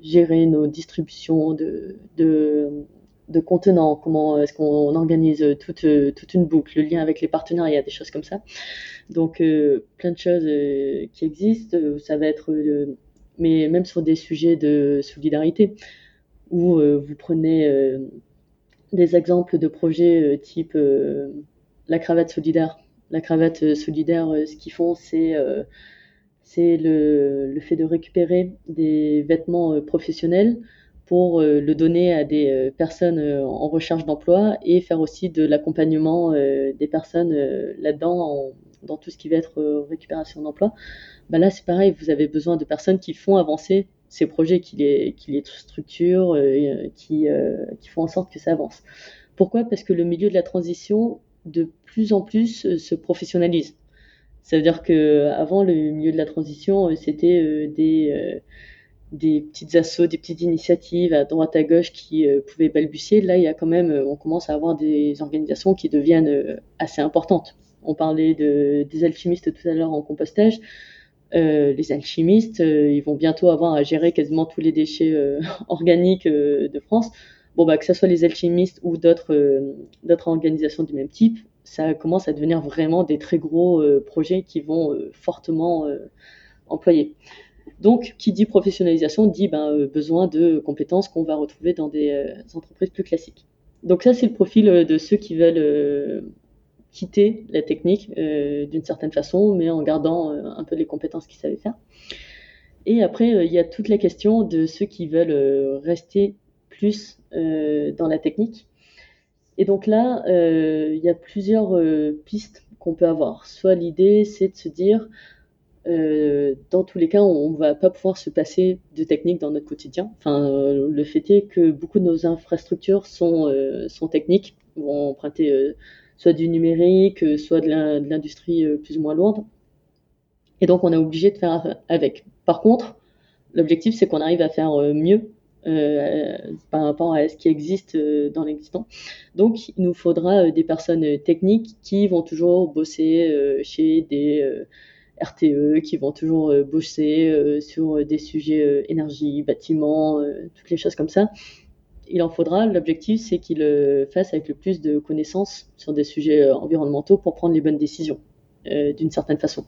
gérer nos distributions de, de, de contenants, comment est-ce qu'on organise toute, toute une boucle, le lien avec les partenariats, des choses comme ça. Donc plein de choses qui existent, ça va être, mais même sur des sujets de solidarité, où vous prenez des exemples de projets type la cravate solidaire. La cravate euh, solidaire, euh, ce qu'ils font, c'est euh, c'est le, fait de récupérer des vêtements professionnels pour le donner à des personnes en recherche d'emploi et faire aussi de l'accompagnement des personnes là-dedans dans tout ce qui va être récupération d'emploi. Bah là, c'est pareil, vous avez besoin de personnes qui font avancer ces projets, qui les, structurent, qui, font en sorte que ça avance. Pourquoi? Parce que le milieu de la transition, de plus en plus euh, se professionnalise. Ça veut dire que avant le milieu de la transition, euh, c'était euh, des des petites assauts, des petites initiatives à droite à gauche qui pouvaient balbutier. Là, il y a quand même, on commence à avoir des organisations qui deviennent assez importantes. On parlait de, des alchimistes tout à l'heure en compostage. les alchimistes, ils vont bientôt avoir à gérer quasiment tous les déchets organiques de France bon, bah, que ce soit les alchimistes ou d'autres euh, d'autres organisations du même type, ça commence à devenir vraiment des très gros euh, projets qui vont euh, fortement employer. Donc, qui dit professionnalisation dit ben, besoin de compétences qu'on va retrouver dans des entreprises plus classiques. Donc ça, c'est le profil de ceux qui veulent quitter la technique d'une certaine façon, mais en gardant un peu les compétences qu'ils savaient faire. Et après, il y a toute la question de ceux qui veulent rester plus euh, dans la technique. Et donc là, euh, il y a plusieurs euh, pistes qu'on peut avoir. Soit l'idée, c'est de se dire, dans tous les cas, on ne va pas pouvoir se passer de technique dans notre quotidien. Enfin, le fait est que beaucoup de nos infrastructures sont, sont techniques, vont emprunter soit du numérique, soit de l'industrie plus ou moins lourde. Et donc, on est obligé de faire avec. Par contre, l'objectif, c'est qu'on arrive à faire mieux euh, par rapport à ce qui existe euh, dans l'existant. Donc, il nous faudra euh, des personnes techniques qui vont toujours bosser chez des RTE, qui vont toujours bosser sur des sujets énergie, bâtiment, toutes les choses comme ça. Il en faudra. L'objectif, c'est qu'ils fassent avec le plus de connaissances sur des sujets environnementaux pour prendre les bonnes décisions, d'une certaine façon.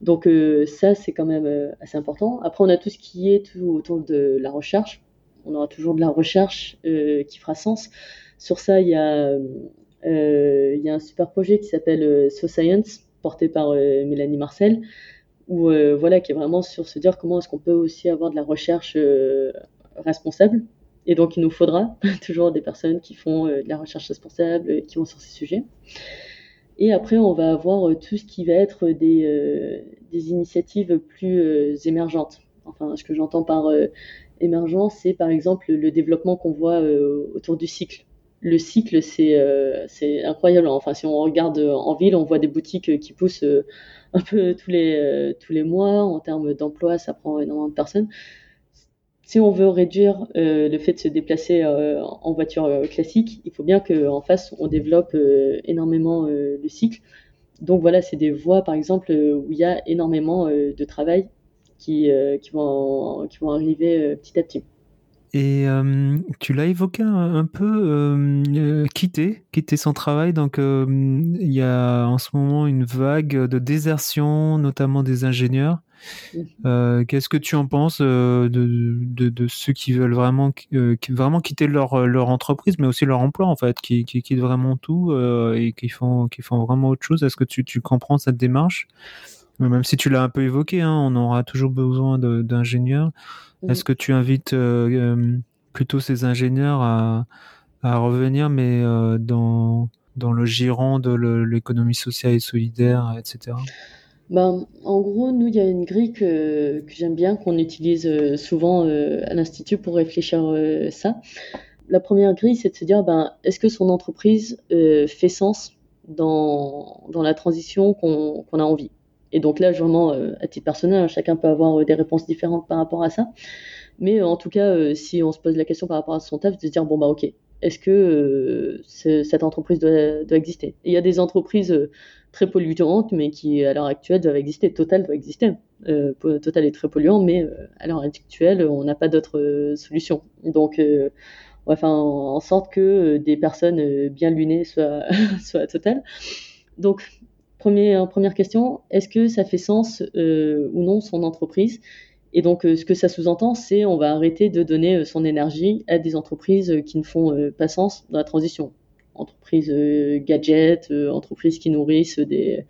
Donc euh, ça, c'est quand même euh, assez important. Après, on a tout ce qui est autour de la recherche. On aura toujours de la recherche euh, qui fera sens. Sur ça, il y a, il y a un super projet qui s'appelle So Science, porté par Mélanie Marcel, où voilà, qui est vraiment sur se dire comment est-ce qu'on peut aussi avoir de la recherche responsable. Et donc, il nous faudra toujours des personnes qui font de la recherche responsable, qui vont sur ces sujets. Et après, on va avoir euh, tout ce qui va être des, euh, des initiatives plus euh, émergentes. Enfin, ce que j'entends par émergent, c'est par exemple le développement qu'on voit autour du cycle. Le cycle, c'est incroyable. Enfin, si on regarde en ville, on voit des boutiques qui poussent un peu tous les, tous les mois. En termes d'emploi, ça prend énormément de personnes si on veut réduire euh, le fait de se déplacer euh, en voiture euh, classique, il faut bien qu'en face, on développe énormément le cycle. Donc voilà, c'est des voies, par exemple, où il y a énormément de travail qui, vont arriver petit à petit. Et euh, tu l'as évoqué un, peu, euh, euh, quitter, quitter son travail. Donc, il y a en ce moment une vague de désertion, notamment des ingénieurs. Mhm. Qu'est-ce que tu en penses de, de, ceux qui veulent vraiment, vraiment quitter leur, leur entreprise, mais aussi leur emploi, en fait, qui, qui quittent vraiment tout et qui font, qui font vraiment autre chose? Est-ce que tu, tu comprends cette démarche? Même si tu l'as un peu évoqué, hein, on aura toujours besoin d'ingénieurs. Est-ce que tu invites euh, euh, plutôt ces ingénieurs à, revenir, mais euh, dans, dans le giron de l'économie sociale et solidaire, etc. Ben, en gros, nous, il y a une grille que, j'aime bien, qu'on utilise souvent à l'Institut pour réfléchir ça. La première grille, c'est de se dire, ben, est-ce que son entreprise fait sens dans, dans la transition qu'on a envie? Et donc là, vraiment, euh, à titre personnel, hein, chacun peut avoir euh, des réponses différentes par rapport à ça. Mais euh, en tout cas, si on se pose la question par rapport à son taf, de se dire, bon, bah ok, est-ce que cette entreprise doit, exister? Il y a des entreprises très polluantes, mais qui à l'heure actuelle doivent exister. Total doit exister. Total est très polluant, mais à l'heure actuelle, on n'a pas d'autre solution. Donc, on va faire en sorte que des personnes bien lunées soient, soient à Total. Donc, première question, est-ce que ça fait sens euh, ou non son entreprise? Et donc, euh, ce que ça sous-entend, c'est on va arrêter de donner euh, son énergie à des entreprises qui ne font pas sens dans la transition. Entreprises gadgets, entreprises qui nourrissent des,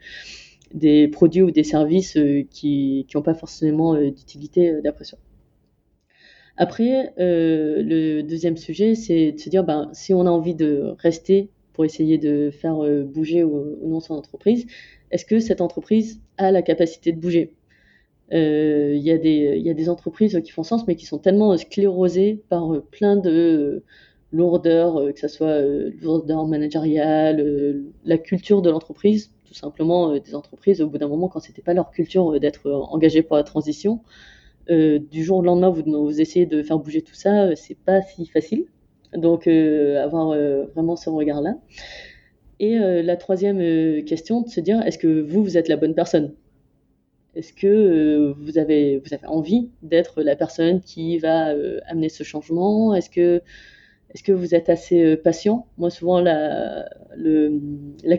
des produits ou des services qui n'ont pas forcément d'utilité d'après soi. Après, le deuxième sujet, c'est de se dire, ben, si on a envie de rester pour essayer de faire euh, bouger ou, non son entreprise, est-ce que cette entreprise a la capacité de bouger? Euh, Il y, a des entreprises qui font sens, mais qui sont tellement sclérosées par euh, plein de lourdeurs, que ce soit lourdeur managériale, la culture de l'entreprise, tout simplement des entreprises, au bout d'un moment, quand c'était pas leur culture d'être engagées pour la transition, du jour au lendemain, vous, vous essayez de faire bouger tout ça, c'est pas si facile. Donc, euh, avoir euh, vraiment ce regard-là. Et euh, la troisième question, de se dire, est-ce que vous, vous êtes la bonne personne? Est-ce que vous, avez, envie d'être la personne qui va amener ce changement? Est-ce que vous êtes assez patient? Moi, souvent, la,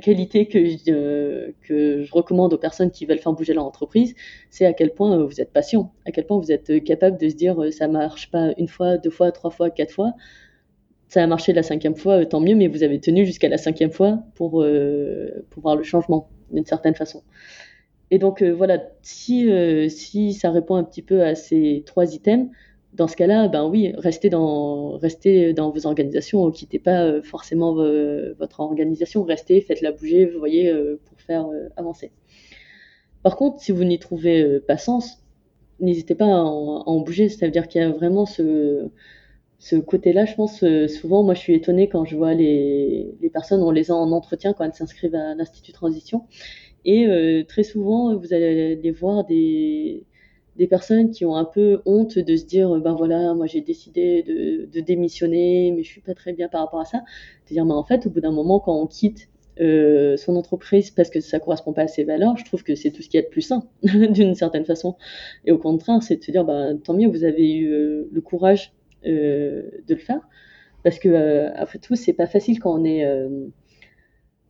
qualité que je, recommande aux personnes qui veulent faire bouger leur entreprise, c'est à quel point vous êtes patient, à quel point vous êtes capable de se dire ça marche pas une fois, deux fois, trois fois, quatre fois ça a marché la cinquième fois, euh, tant mieux, mais vous avez tenu jusqu'à la cinquième fois pour, euh, pour voir le changement, d'une certaine façon. Et donc euh, voilà, si, si ça répond un petit peu à ces trois items, dans ce cas-là, ben oui, restez dans, restez dans vos organisations, quittez pas forcément votre organisation, restez, faites-la bouger, vous voyez, pour faire avancer. Par contre, si vous n'y trouvez pas sens, n'hésitez pas à en, à en bouger, ça veut dire qu'il y a vraiment ce, ce côté-là, je pense, euh, souvent, moi, je suis étonnée quand je vois les, personnes, on les a en entretien quand elles s'inscrivent à l'Institut Transition. Et euh, très souvent, vous allez les voir des, personnes qui ont un peu honte de se dire, ben voilà, moi j'ai décidé de, démissionner, mais je suis pas très bien par rapport à ça. C'est dire, mais en fait, au bout d'un moment, quand on quitte euh, son entreprise parce que ça correspond pas à ses valeurs, je trouve que c'est tout ce qui est de plus sain, d'une certaine façon. Et au contraire, c'est de se dire, ben, tant mieux, vous avez eu le courage de le faire. Parce que, euh, après tout, c'est pas facile quand on est euh,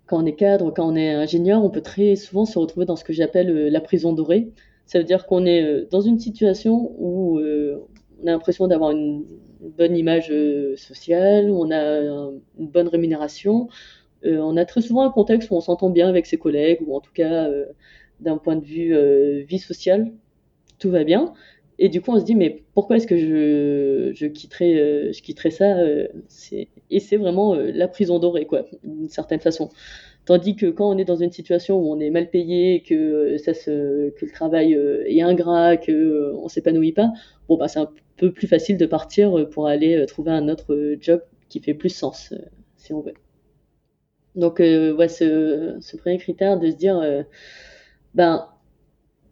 quand on est cadre, quand on est ingénieur, on peut très souvent se retrouver dans ce que j'appelle la prison dorée. Ça veut dire qu'on est dans une situation où on a l'impression d'avoir une, bonne image sociale, on a une bonne rémunération, on a très souvent un contexte où on s'entend bien avec ses collègues, ou en tout cas d'un point de vue vie sociale, tout va bien. Et du coup, on se dit, mais pourquoi est-ce que je, je, quitterais, euh, je quitterais ça euh, Et c'est vraiment euh, la prison dorée, quoi, d'une certaine façon. Tandis que quand on est dans une situation où on est mal payé, que, ça se, que le travail est ingrat, qu'on ne s'épanouit pas, bon, bah, c'est un peu plus facile de partir pour aller trouver un autre job qui fait plus sens, si on veut. Donc, ouais, ce, ce, premier critère de se dire, ben,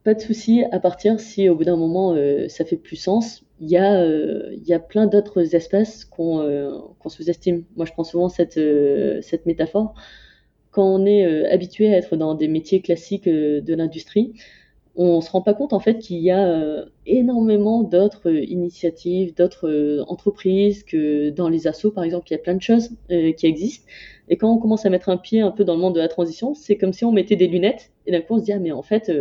pas de souci à partir si au bout d'un moment euh, ça fait plus sens. Il y a, euh, il y a plein d'autres espaces qu'on euh, sous-estime. Moi, je prends souvent cette, cette métaphore. Quand on est habitué à être dans des métiers classiques de l'industrie, on se rend pas compte en fait qu'il y a énormément d'autres initiatives, d'autres entreprises que dans les assos par exemple, il y a plein de choses qui existent. Et quand on commence à mettre un pied un peu dans le monde de la transition, c'est comme si on mettait des lunettes et d'un coup on se dit ah mais en fait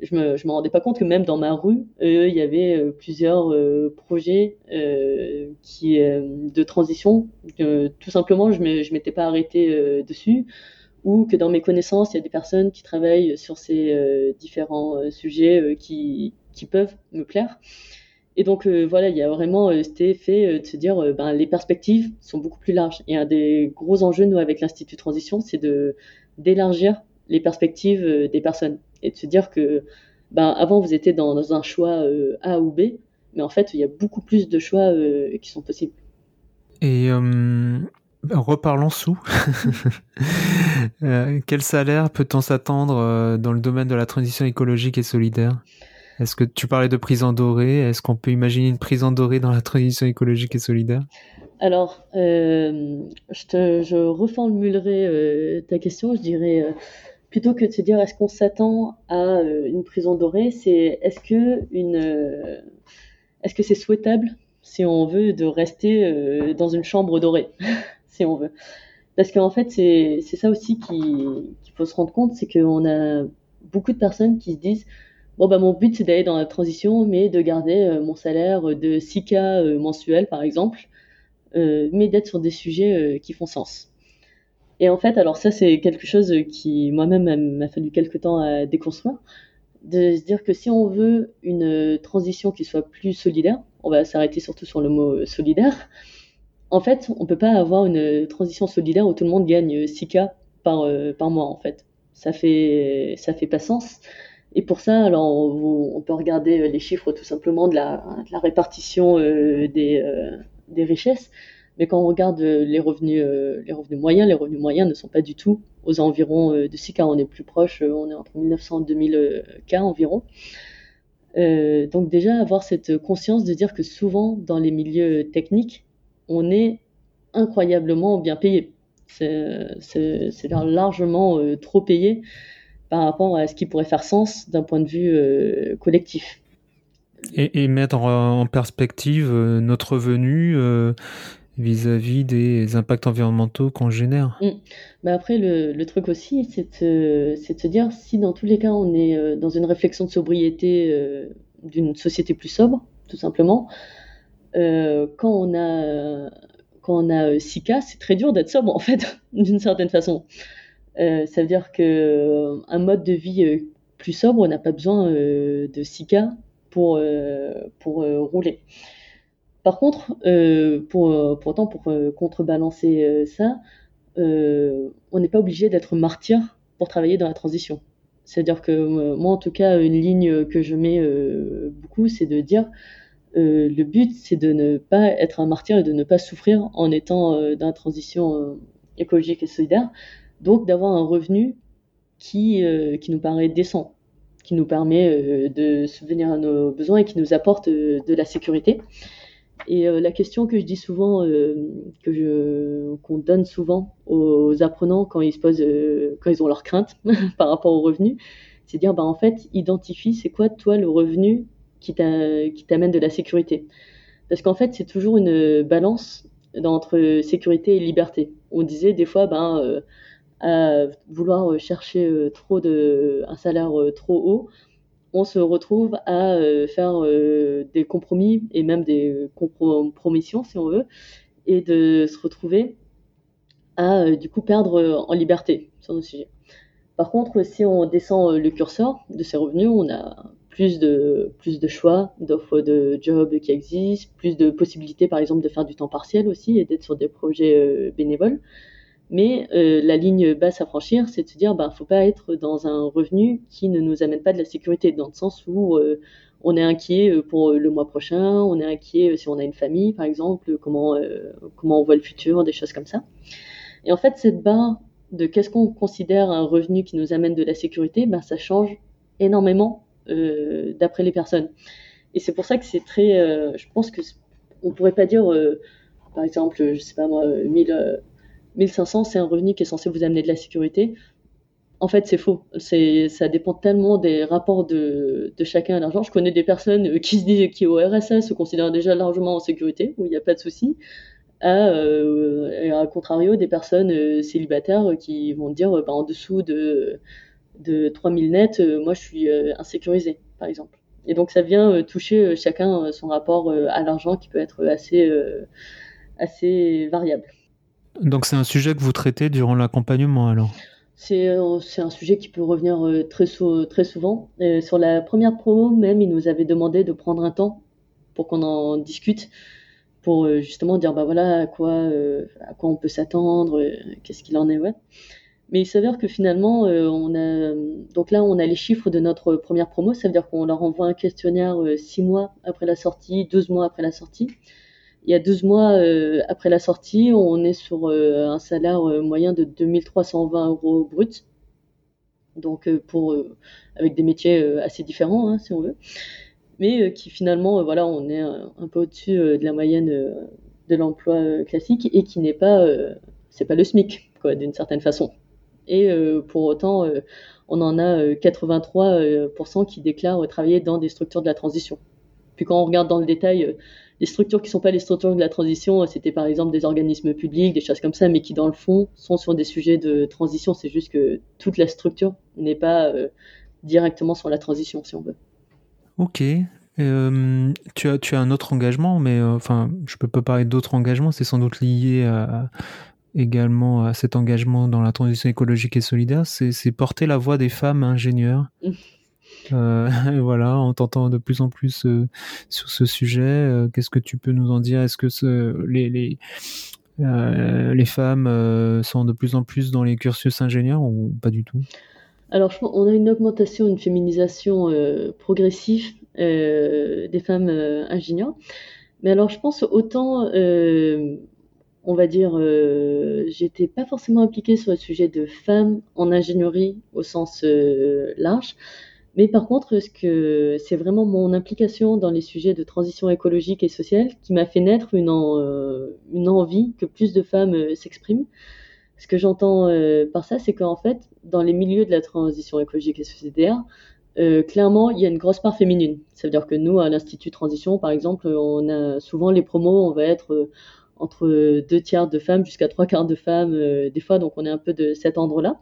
je me, je me rendais pas compte que même dans ma rue, il y avait plusieurs projets qui de transition. tout simplement, je ne m'étais pas arrêté dessus ou que dans mes connaissances, il y a des personnes qui travaillent sur ces euh, différents euh, sujets euh, qui, peuvent me plaire. Et donc voilà, il y a vraiment cet effet de se dire, ben, les perspectives sont beaucoup plus larges. Et un des gros enjeux, nous, avec l'Institut Transition, c'est d'élargir les perspectives des personnes et de se dire que ben, avant, vous étiez dans, dans un choix A ou B, mais en fait, il y a beaucoup plus de choix qui sont possibles. Et Reparlons sous. Euh, quel salaire peut-on s'attendre euh, dans le domaine de la transition écologique et solidaire? Est-ce que tu parlais de prise en dorée? Est-ce qu'on peut imaginer une prise en dorée dans la transition écologique et solidaire? Alors, euh, je, te, je reformulerai ta question. Je dirais plutôt que de se dire est-ce qu'on s'attend à une prison dorée, c'est est-ce que une est-ce que c'est souhaitable si on veut de rester dans une chambre dorée si on veut. Parce qu'en fait, c'est ça aussi qu'il faut se rendre compte, c'est qu'on a beaucoup de personnes qui se disent bon bah mon but c'est d'aller dans la transition, mais de garder euh, mon salaire de 6K euh, mensuel par exemple, euh, mais d'être sur des sujets qui font sens. Et en fait, alors ça c'est quelque chose qui moi-même m'a fallu quelques temps à déconstruire, de se dire que si on veut une transition qui soit plus solidaire, on va s'arrêter surtout sur le mot solidaire, en fait, on peut pas avoir une transition solidaire où tout le monde gagne 6K par, euh, par mois, en fait. Ça fait, ça fait pas sens. Et pour ça, alors, on, peut regarder les chiffres tout simplement de la, répartition euh, euh, des richesses. Mais quand on regarde les revenus, les revenus moyens, les revenus moyens ne sont pas du tout aux environs de 6K. On est plus proche, on est entre 1900 et 2000 K environ. donc déjà avoir cette conscience de dire que souvent dans les milieux techniques, on est incroyablement bien payé. C'est largement euh, trop payé par rapport à ce qui pourrait faire sens d'un point de vue euh, collectif. Et, mettre en perspective euh, notre revenu vis-à-vis des impacts environnementaux qu'on génère. Mm. Mais après, le, truc aussi, c'est de, se dire si dans tous les cas on est dans une réflexion de sobriété d'une société plus sobre, tout simplement, euh, quand on a quand on a 6K, euh, c'est très dur d'être sobre en fait, d'une certaine façon. Euh, ça veut dire que un mode de vie plus sobre, on n'a pas besoin de 6K pour, pour rouler. Par contre, pour, pourtant, pour contrebalancer ça, on n'est pas obligé d'être martyr pour travailler dans la transition. C'est-à-dire que moi, en tout cas, une ligne que je mets beaucoup, c'est de dire euh, le but, c'est de ne pas être un martyr et de ne pas souffrir en étant euh, dans la transition euh, écologique et solidaire. Donc, d'avoir un revenu qui, qui nous paraît décent, qui nous permet de subvenir à nos besoins et qui nous apporte de la sécurité. Et la question que je dis souvent, que je qu'on donne souvent aux apprenants quand ils se posent, quand ils ont leurs craintes par rapport au revenu, c'est dire, bah en fait, identifie, c'est quoi toi le revenu qui t'amène de la sécurité? Parce qu'en fait, c'est toujours une balance entre sécurité et liberté. On disait des fois, ben, euh, à vouloir chercher euh, trop de, un salaire euh, trop haut, on se retrouve à faire des compromis et même des compromissions, si on veut, et de se retrouver à du coup perdre en liberté sur nos sujets. Par contre, si on descend le curseur de ces revenus, on a plus de, plus de choix, d'offres de jobs qui existent, plus de possibilités par exemple de faire du temps partiel aussi et d'être sur des projets euh, bénévoles. Mais euh, la ligne basse à franchir, c'est de se dire, bah, faut pas être dans un revenu qui ne nous amène pas de la sécurité, dans le sens où euh, on est inquiet pour le mois prochain, on est inquiet si on a une famille, par exemple, comment on voit le futur, des choses comme ça. Et en fait, cette barre de qu'est-ce qu'on considère un revenu qui nous amène de la sécurité, bah, ça change énormément euh, d'après les personnes. Et c'est pour ça que c'est très. Euh, je pense que on pourrait pas dire, euh, par exemple, je sais pas moi, 1000, 1500, c'est un revenu qui est censé vous amener de la sécurité. en fait, c'est faux. Ça dépend tellement des rapports de, chacun à l'argent. Je connais des personnes qui se disent qui au RSA se considèrent déjà largement en sécurité, où il n'y a pas de souci, à, euh, à contrario des personnes euh, célibataires qui vont dire bah, en dessous de, de 3000 nets, euh, moi je suis insécurisé, par exemple. Et donc ça vient toucher chacun son rapport à l'argent qui peut être assez, assez variable. Donc c'est un sujet que vous traitez durant l'accompagnement alors? Euh, c'est un sujet qui peut revenir euh, très, souvent. Euh, sur la première promo même, il nous avait demandé de prendre un temps pour qu'on en discute, pour justement dire bah voilà à quoi, à quoi on peut s'attendre, qu'est-ce qu'il en est. Mais il s'avère que finalement, on a donc là on a les chiffres de notre première promo, ça veut dire qu'on leur envoie un questionnaire six mois après la sortie, 12 mois après la sortie il y a 12 mois euh, après la sortie, on est sur euh, un salaire euh, moyen de 2320 euros brut. Donc, avec des métiers assez différents, hein, si on veut. Mais qui finalement, voilà, on est un, peu au-dessus de la moyenne de l'emploi classique et qui n'est pas, c'est pas le SMIC, quoi, d'une certaine façon. Et pour autant, on en a 83% qui déclarent travailler dans des structures de la transition. Puis quand on regarde dans le détail les structures qui ne sont pas les structures de la transition, c'était par exemple des organismes publics, des choses comme ça, mais qui dans le fond sont sur des sujets de transition. C'est juste que toute la structure n'est pas euh, directement sur la transition, si on veut. Ok. Euh, tu, as, tu as un autre engagement, mais euh, enfin, je peux pas parler d'autres engagements, c'est sans doute lié également à cet engagement dans la transition écologique et solidaire, c'est porter la voix des femmes ingénieurs. Euh, voilà, en t'entendant de plus en plus euh, sur ce sujet, euh, qu'est-ce que tu peux nous en dire? Est-ce que ce, les, femmes sont de plus en plus dans les cursus ingénieurs ou pas du tout? Alors, on a une augmentation, une féminisation progressive des femmes ingénieurs. Mais alors, je pense autant, on va dire, j'étais pas forcément impliquée sur le sujet de femmes en ingénierie au sens large. Mais par contre, ce que c'est vraiment mon implication dans les sujets de transition écologique et sociale qui m'a fait naître une, euh, envie que plus de femmes euh, s'expriment. Ce que j'entends euh, par ça, c'est qu'en fait, dans les milieux de la transition écologique et sociétaire, clairement, il y a une grosse part féminine. Ça veut dire que nous, à l'Institut Transition, par exemple, on a souvent les promos, on va être entre deux tiers de femmes jusqu'à trois quarts de femmes des fois, donc on est un peu de cet ordre-là.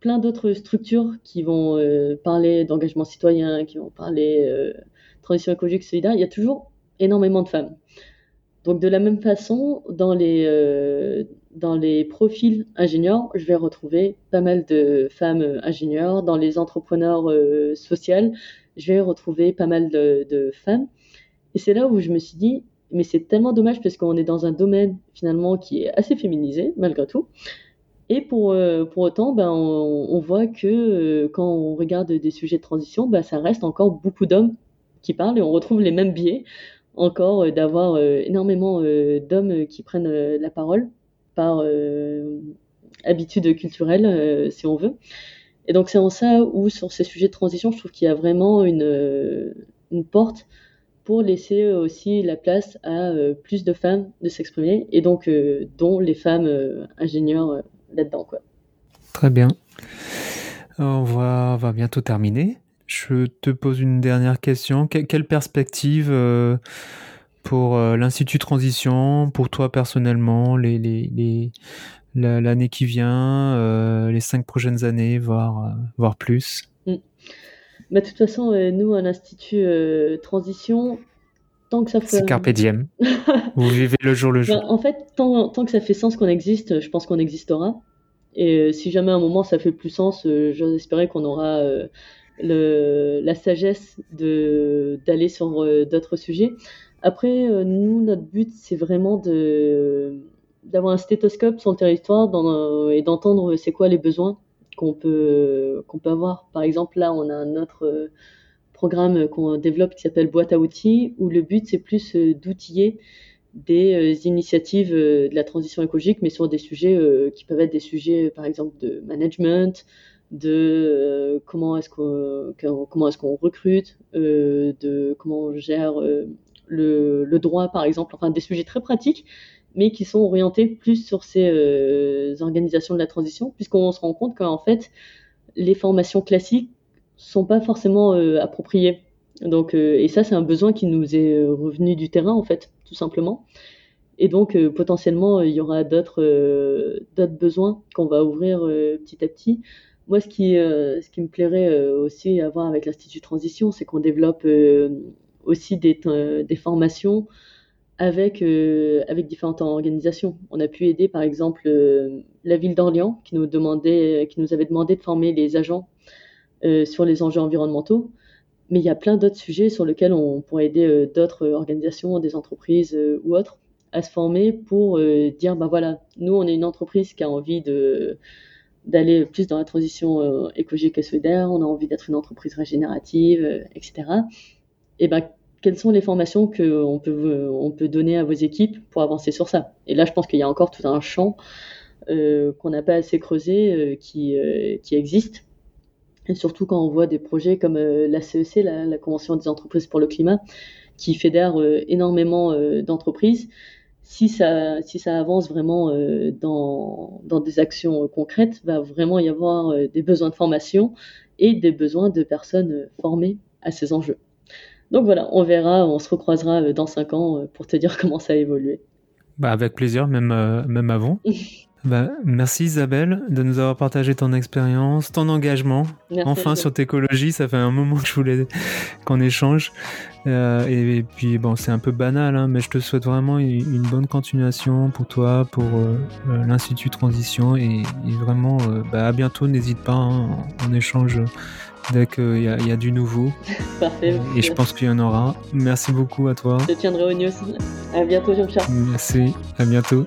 Plein d'autres structures qui vont euh, parler d'engagement citoyen, qui vont parler euh, transition écologique solidaire, il y a toujours énormément de femmes. Donc de la même façon, dans les, euh, dans les profils ingénieurs, je vais retrouver pas mal de femmes ingénieurs. Dans les entrepreneurs sociaux, je vais retrouver pas mal de, de femmes. Et c'est là où je me suis dit, mais c'est tellement dommage parce qu'on est dans un domaine finalement qui est assez féminisé malgré tout. Et pour, euh, pour autant, ben, on, voit que euh, quand on regarde des sujets de transition, ben, ça reste encore beaucoup d'hommes qui parlent et on retrouve les mêmes biais encore euh, d'avoir énormément d'hommes qui prennent la parole par habitude culturelle, si on veut. Et donc c'est en ça où sur ces sujets de transition, je trouve qu'il y a vraiment une, une porte pour laisser aussi la place à plus de femmes de s'exprimer, et donc dont les femmes ingénieurs là-dedans. Quoi. Très bien. On va, va bientôt terminer. Je te pose une dernière question. quelle perspective euh, pour euh, l'Institut Transition, pour toi personnellement, les, les, l'année qui vient, euh, les cinq prochaines années, voire, voire plus? Mm. bah, De toute façon, nous, à l'Institut Transition, tant que ça fait... C'est carpe diem. Vous vivez le jour le jour. Bah, en fait, tant, tant, que ça fait sens qu'on existe, je pense qu'on existera. Et euh, si jamais à un moment ça fait plus sens, euh, j'espérais qu'on aura euh, le, la sagesse de d'aller sur d'autres sujets. Après, nous, notre but, c'est vraiment de d'avoir un stéthoscope sur le territoire dans, et d'entendre c'est quoi les besoins qu'on peut qu'on peut avoir. Par exemple, là, on a un autre programme qu'on développe qui s'appelle boîte à outils, où le but c'est plus d'outiller des euh, initiatives euh, de la transition écologique, mais sur des sujets euh, qui peuvent être des sujets, par exemple, de management, de comment est-ce qu'on est-ce qu'on recrute, de comment on gère le, droit, par exemple, enfin des sujets très pratiques, mais qui sont orientés plus sur ces organisations de la transition, puisqu'on se rend compte qu'en fait, les formations classiques sont pas forcément appropriées. Donc, et ça, c'est un besoin qui nous est revenu du terrain, en fait, tout simplement. Et donc, potentiellement, il y aura d'autres besoins qu'on va ouvrir petit à petit. Moi, ce qui, euh, ce qui me plairait euh, aussi à voir avec l'Institut Transition, c'est qu'on développe euh, aussi des, des, formations avec, avec différentes organisations. On a pu aider, par exemple, la ville d'Orléans, qui nous, qui nous avait demandé de former les agents sur les enjeux environnementaux. Mais il y a plein d'autres sujets sur lesquels on pourrait aider d'autres organisations, des entreprises ou autres à se former pour dire, ben voilà, nous, on est une entreprise qui a envie de d'aller plus dans la transition euh, écologique et solidaire, on a envie d'être une entreprise régénérative, euh, etc. Et ben, quelles sont les formations qu'on peut, on peut donner à vos équipes pour avancer sur ça? Et là, je pense qu'il y a encore tout un champ euh, qu'on n'a pas assez creusé qui, qui existe. Et surtout quand on voit des projets comme la CEC, la, la, Convention des entreprises pour le climat, qui fédère énormément d'entreprises si ça, si ça avance vraiment euh, dans, dans, des actions concrètes, va vraiment y avoir euh, des besoins de formation et des besoins de personnes euh, formées à ces enjeux. Donc voilà, on verra, on se recroisera dans cinq ans pour te dire comment ça a évolué. Bah avec plaisir, même, même avant. Bah, merci Isabelle de nous avoir partagé ton expérience, ton engagement. enfin sur Técologie, ça fait un moment que je voulais qu'on échange. Euh, et, puis bon, c'est un peu banal, hein, mais je te souhaite vraiment une, bonne continuation pour toi, pour euh, euh, l'Institut Transition. Et, vraiment, bah, à bientôt, n'hésite pas, hein, on échange dès qu'il y, y, a du nouveau. Parfait. Et je pense qu'il y en aura. Merci beaucoup à toi. Je tiendrai au news. À bientôt, Jean-Pierre. Merci, à bientôt.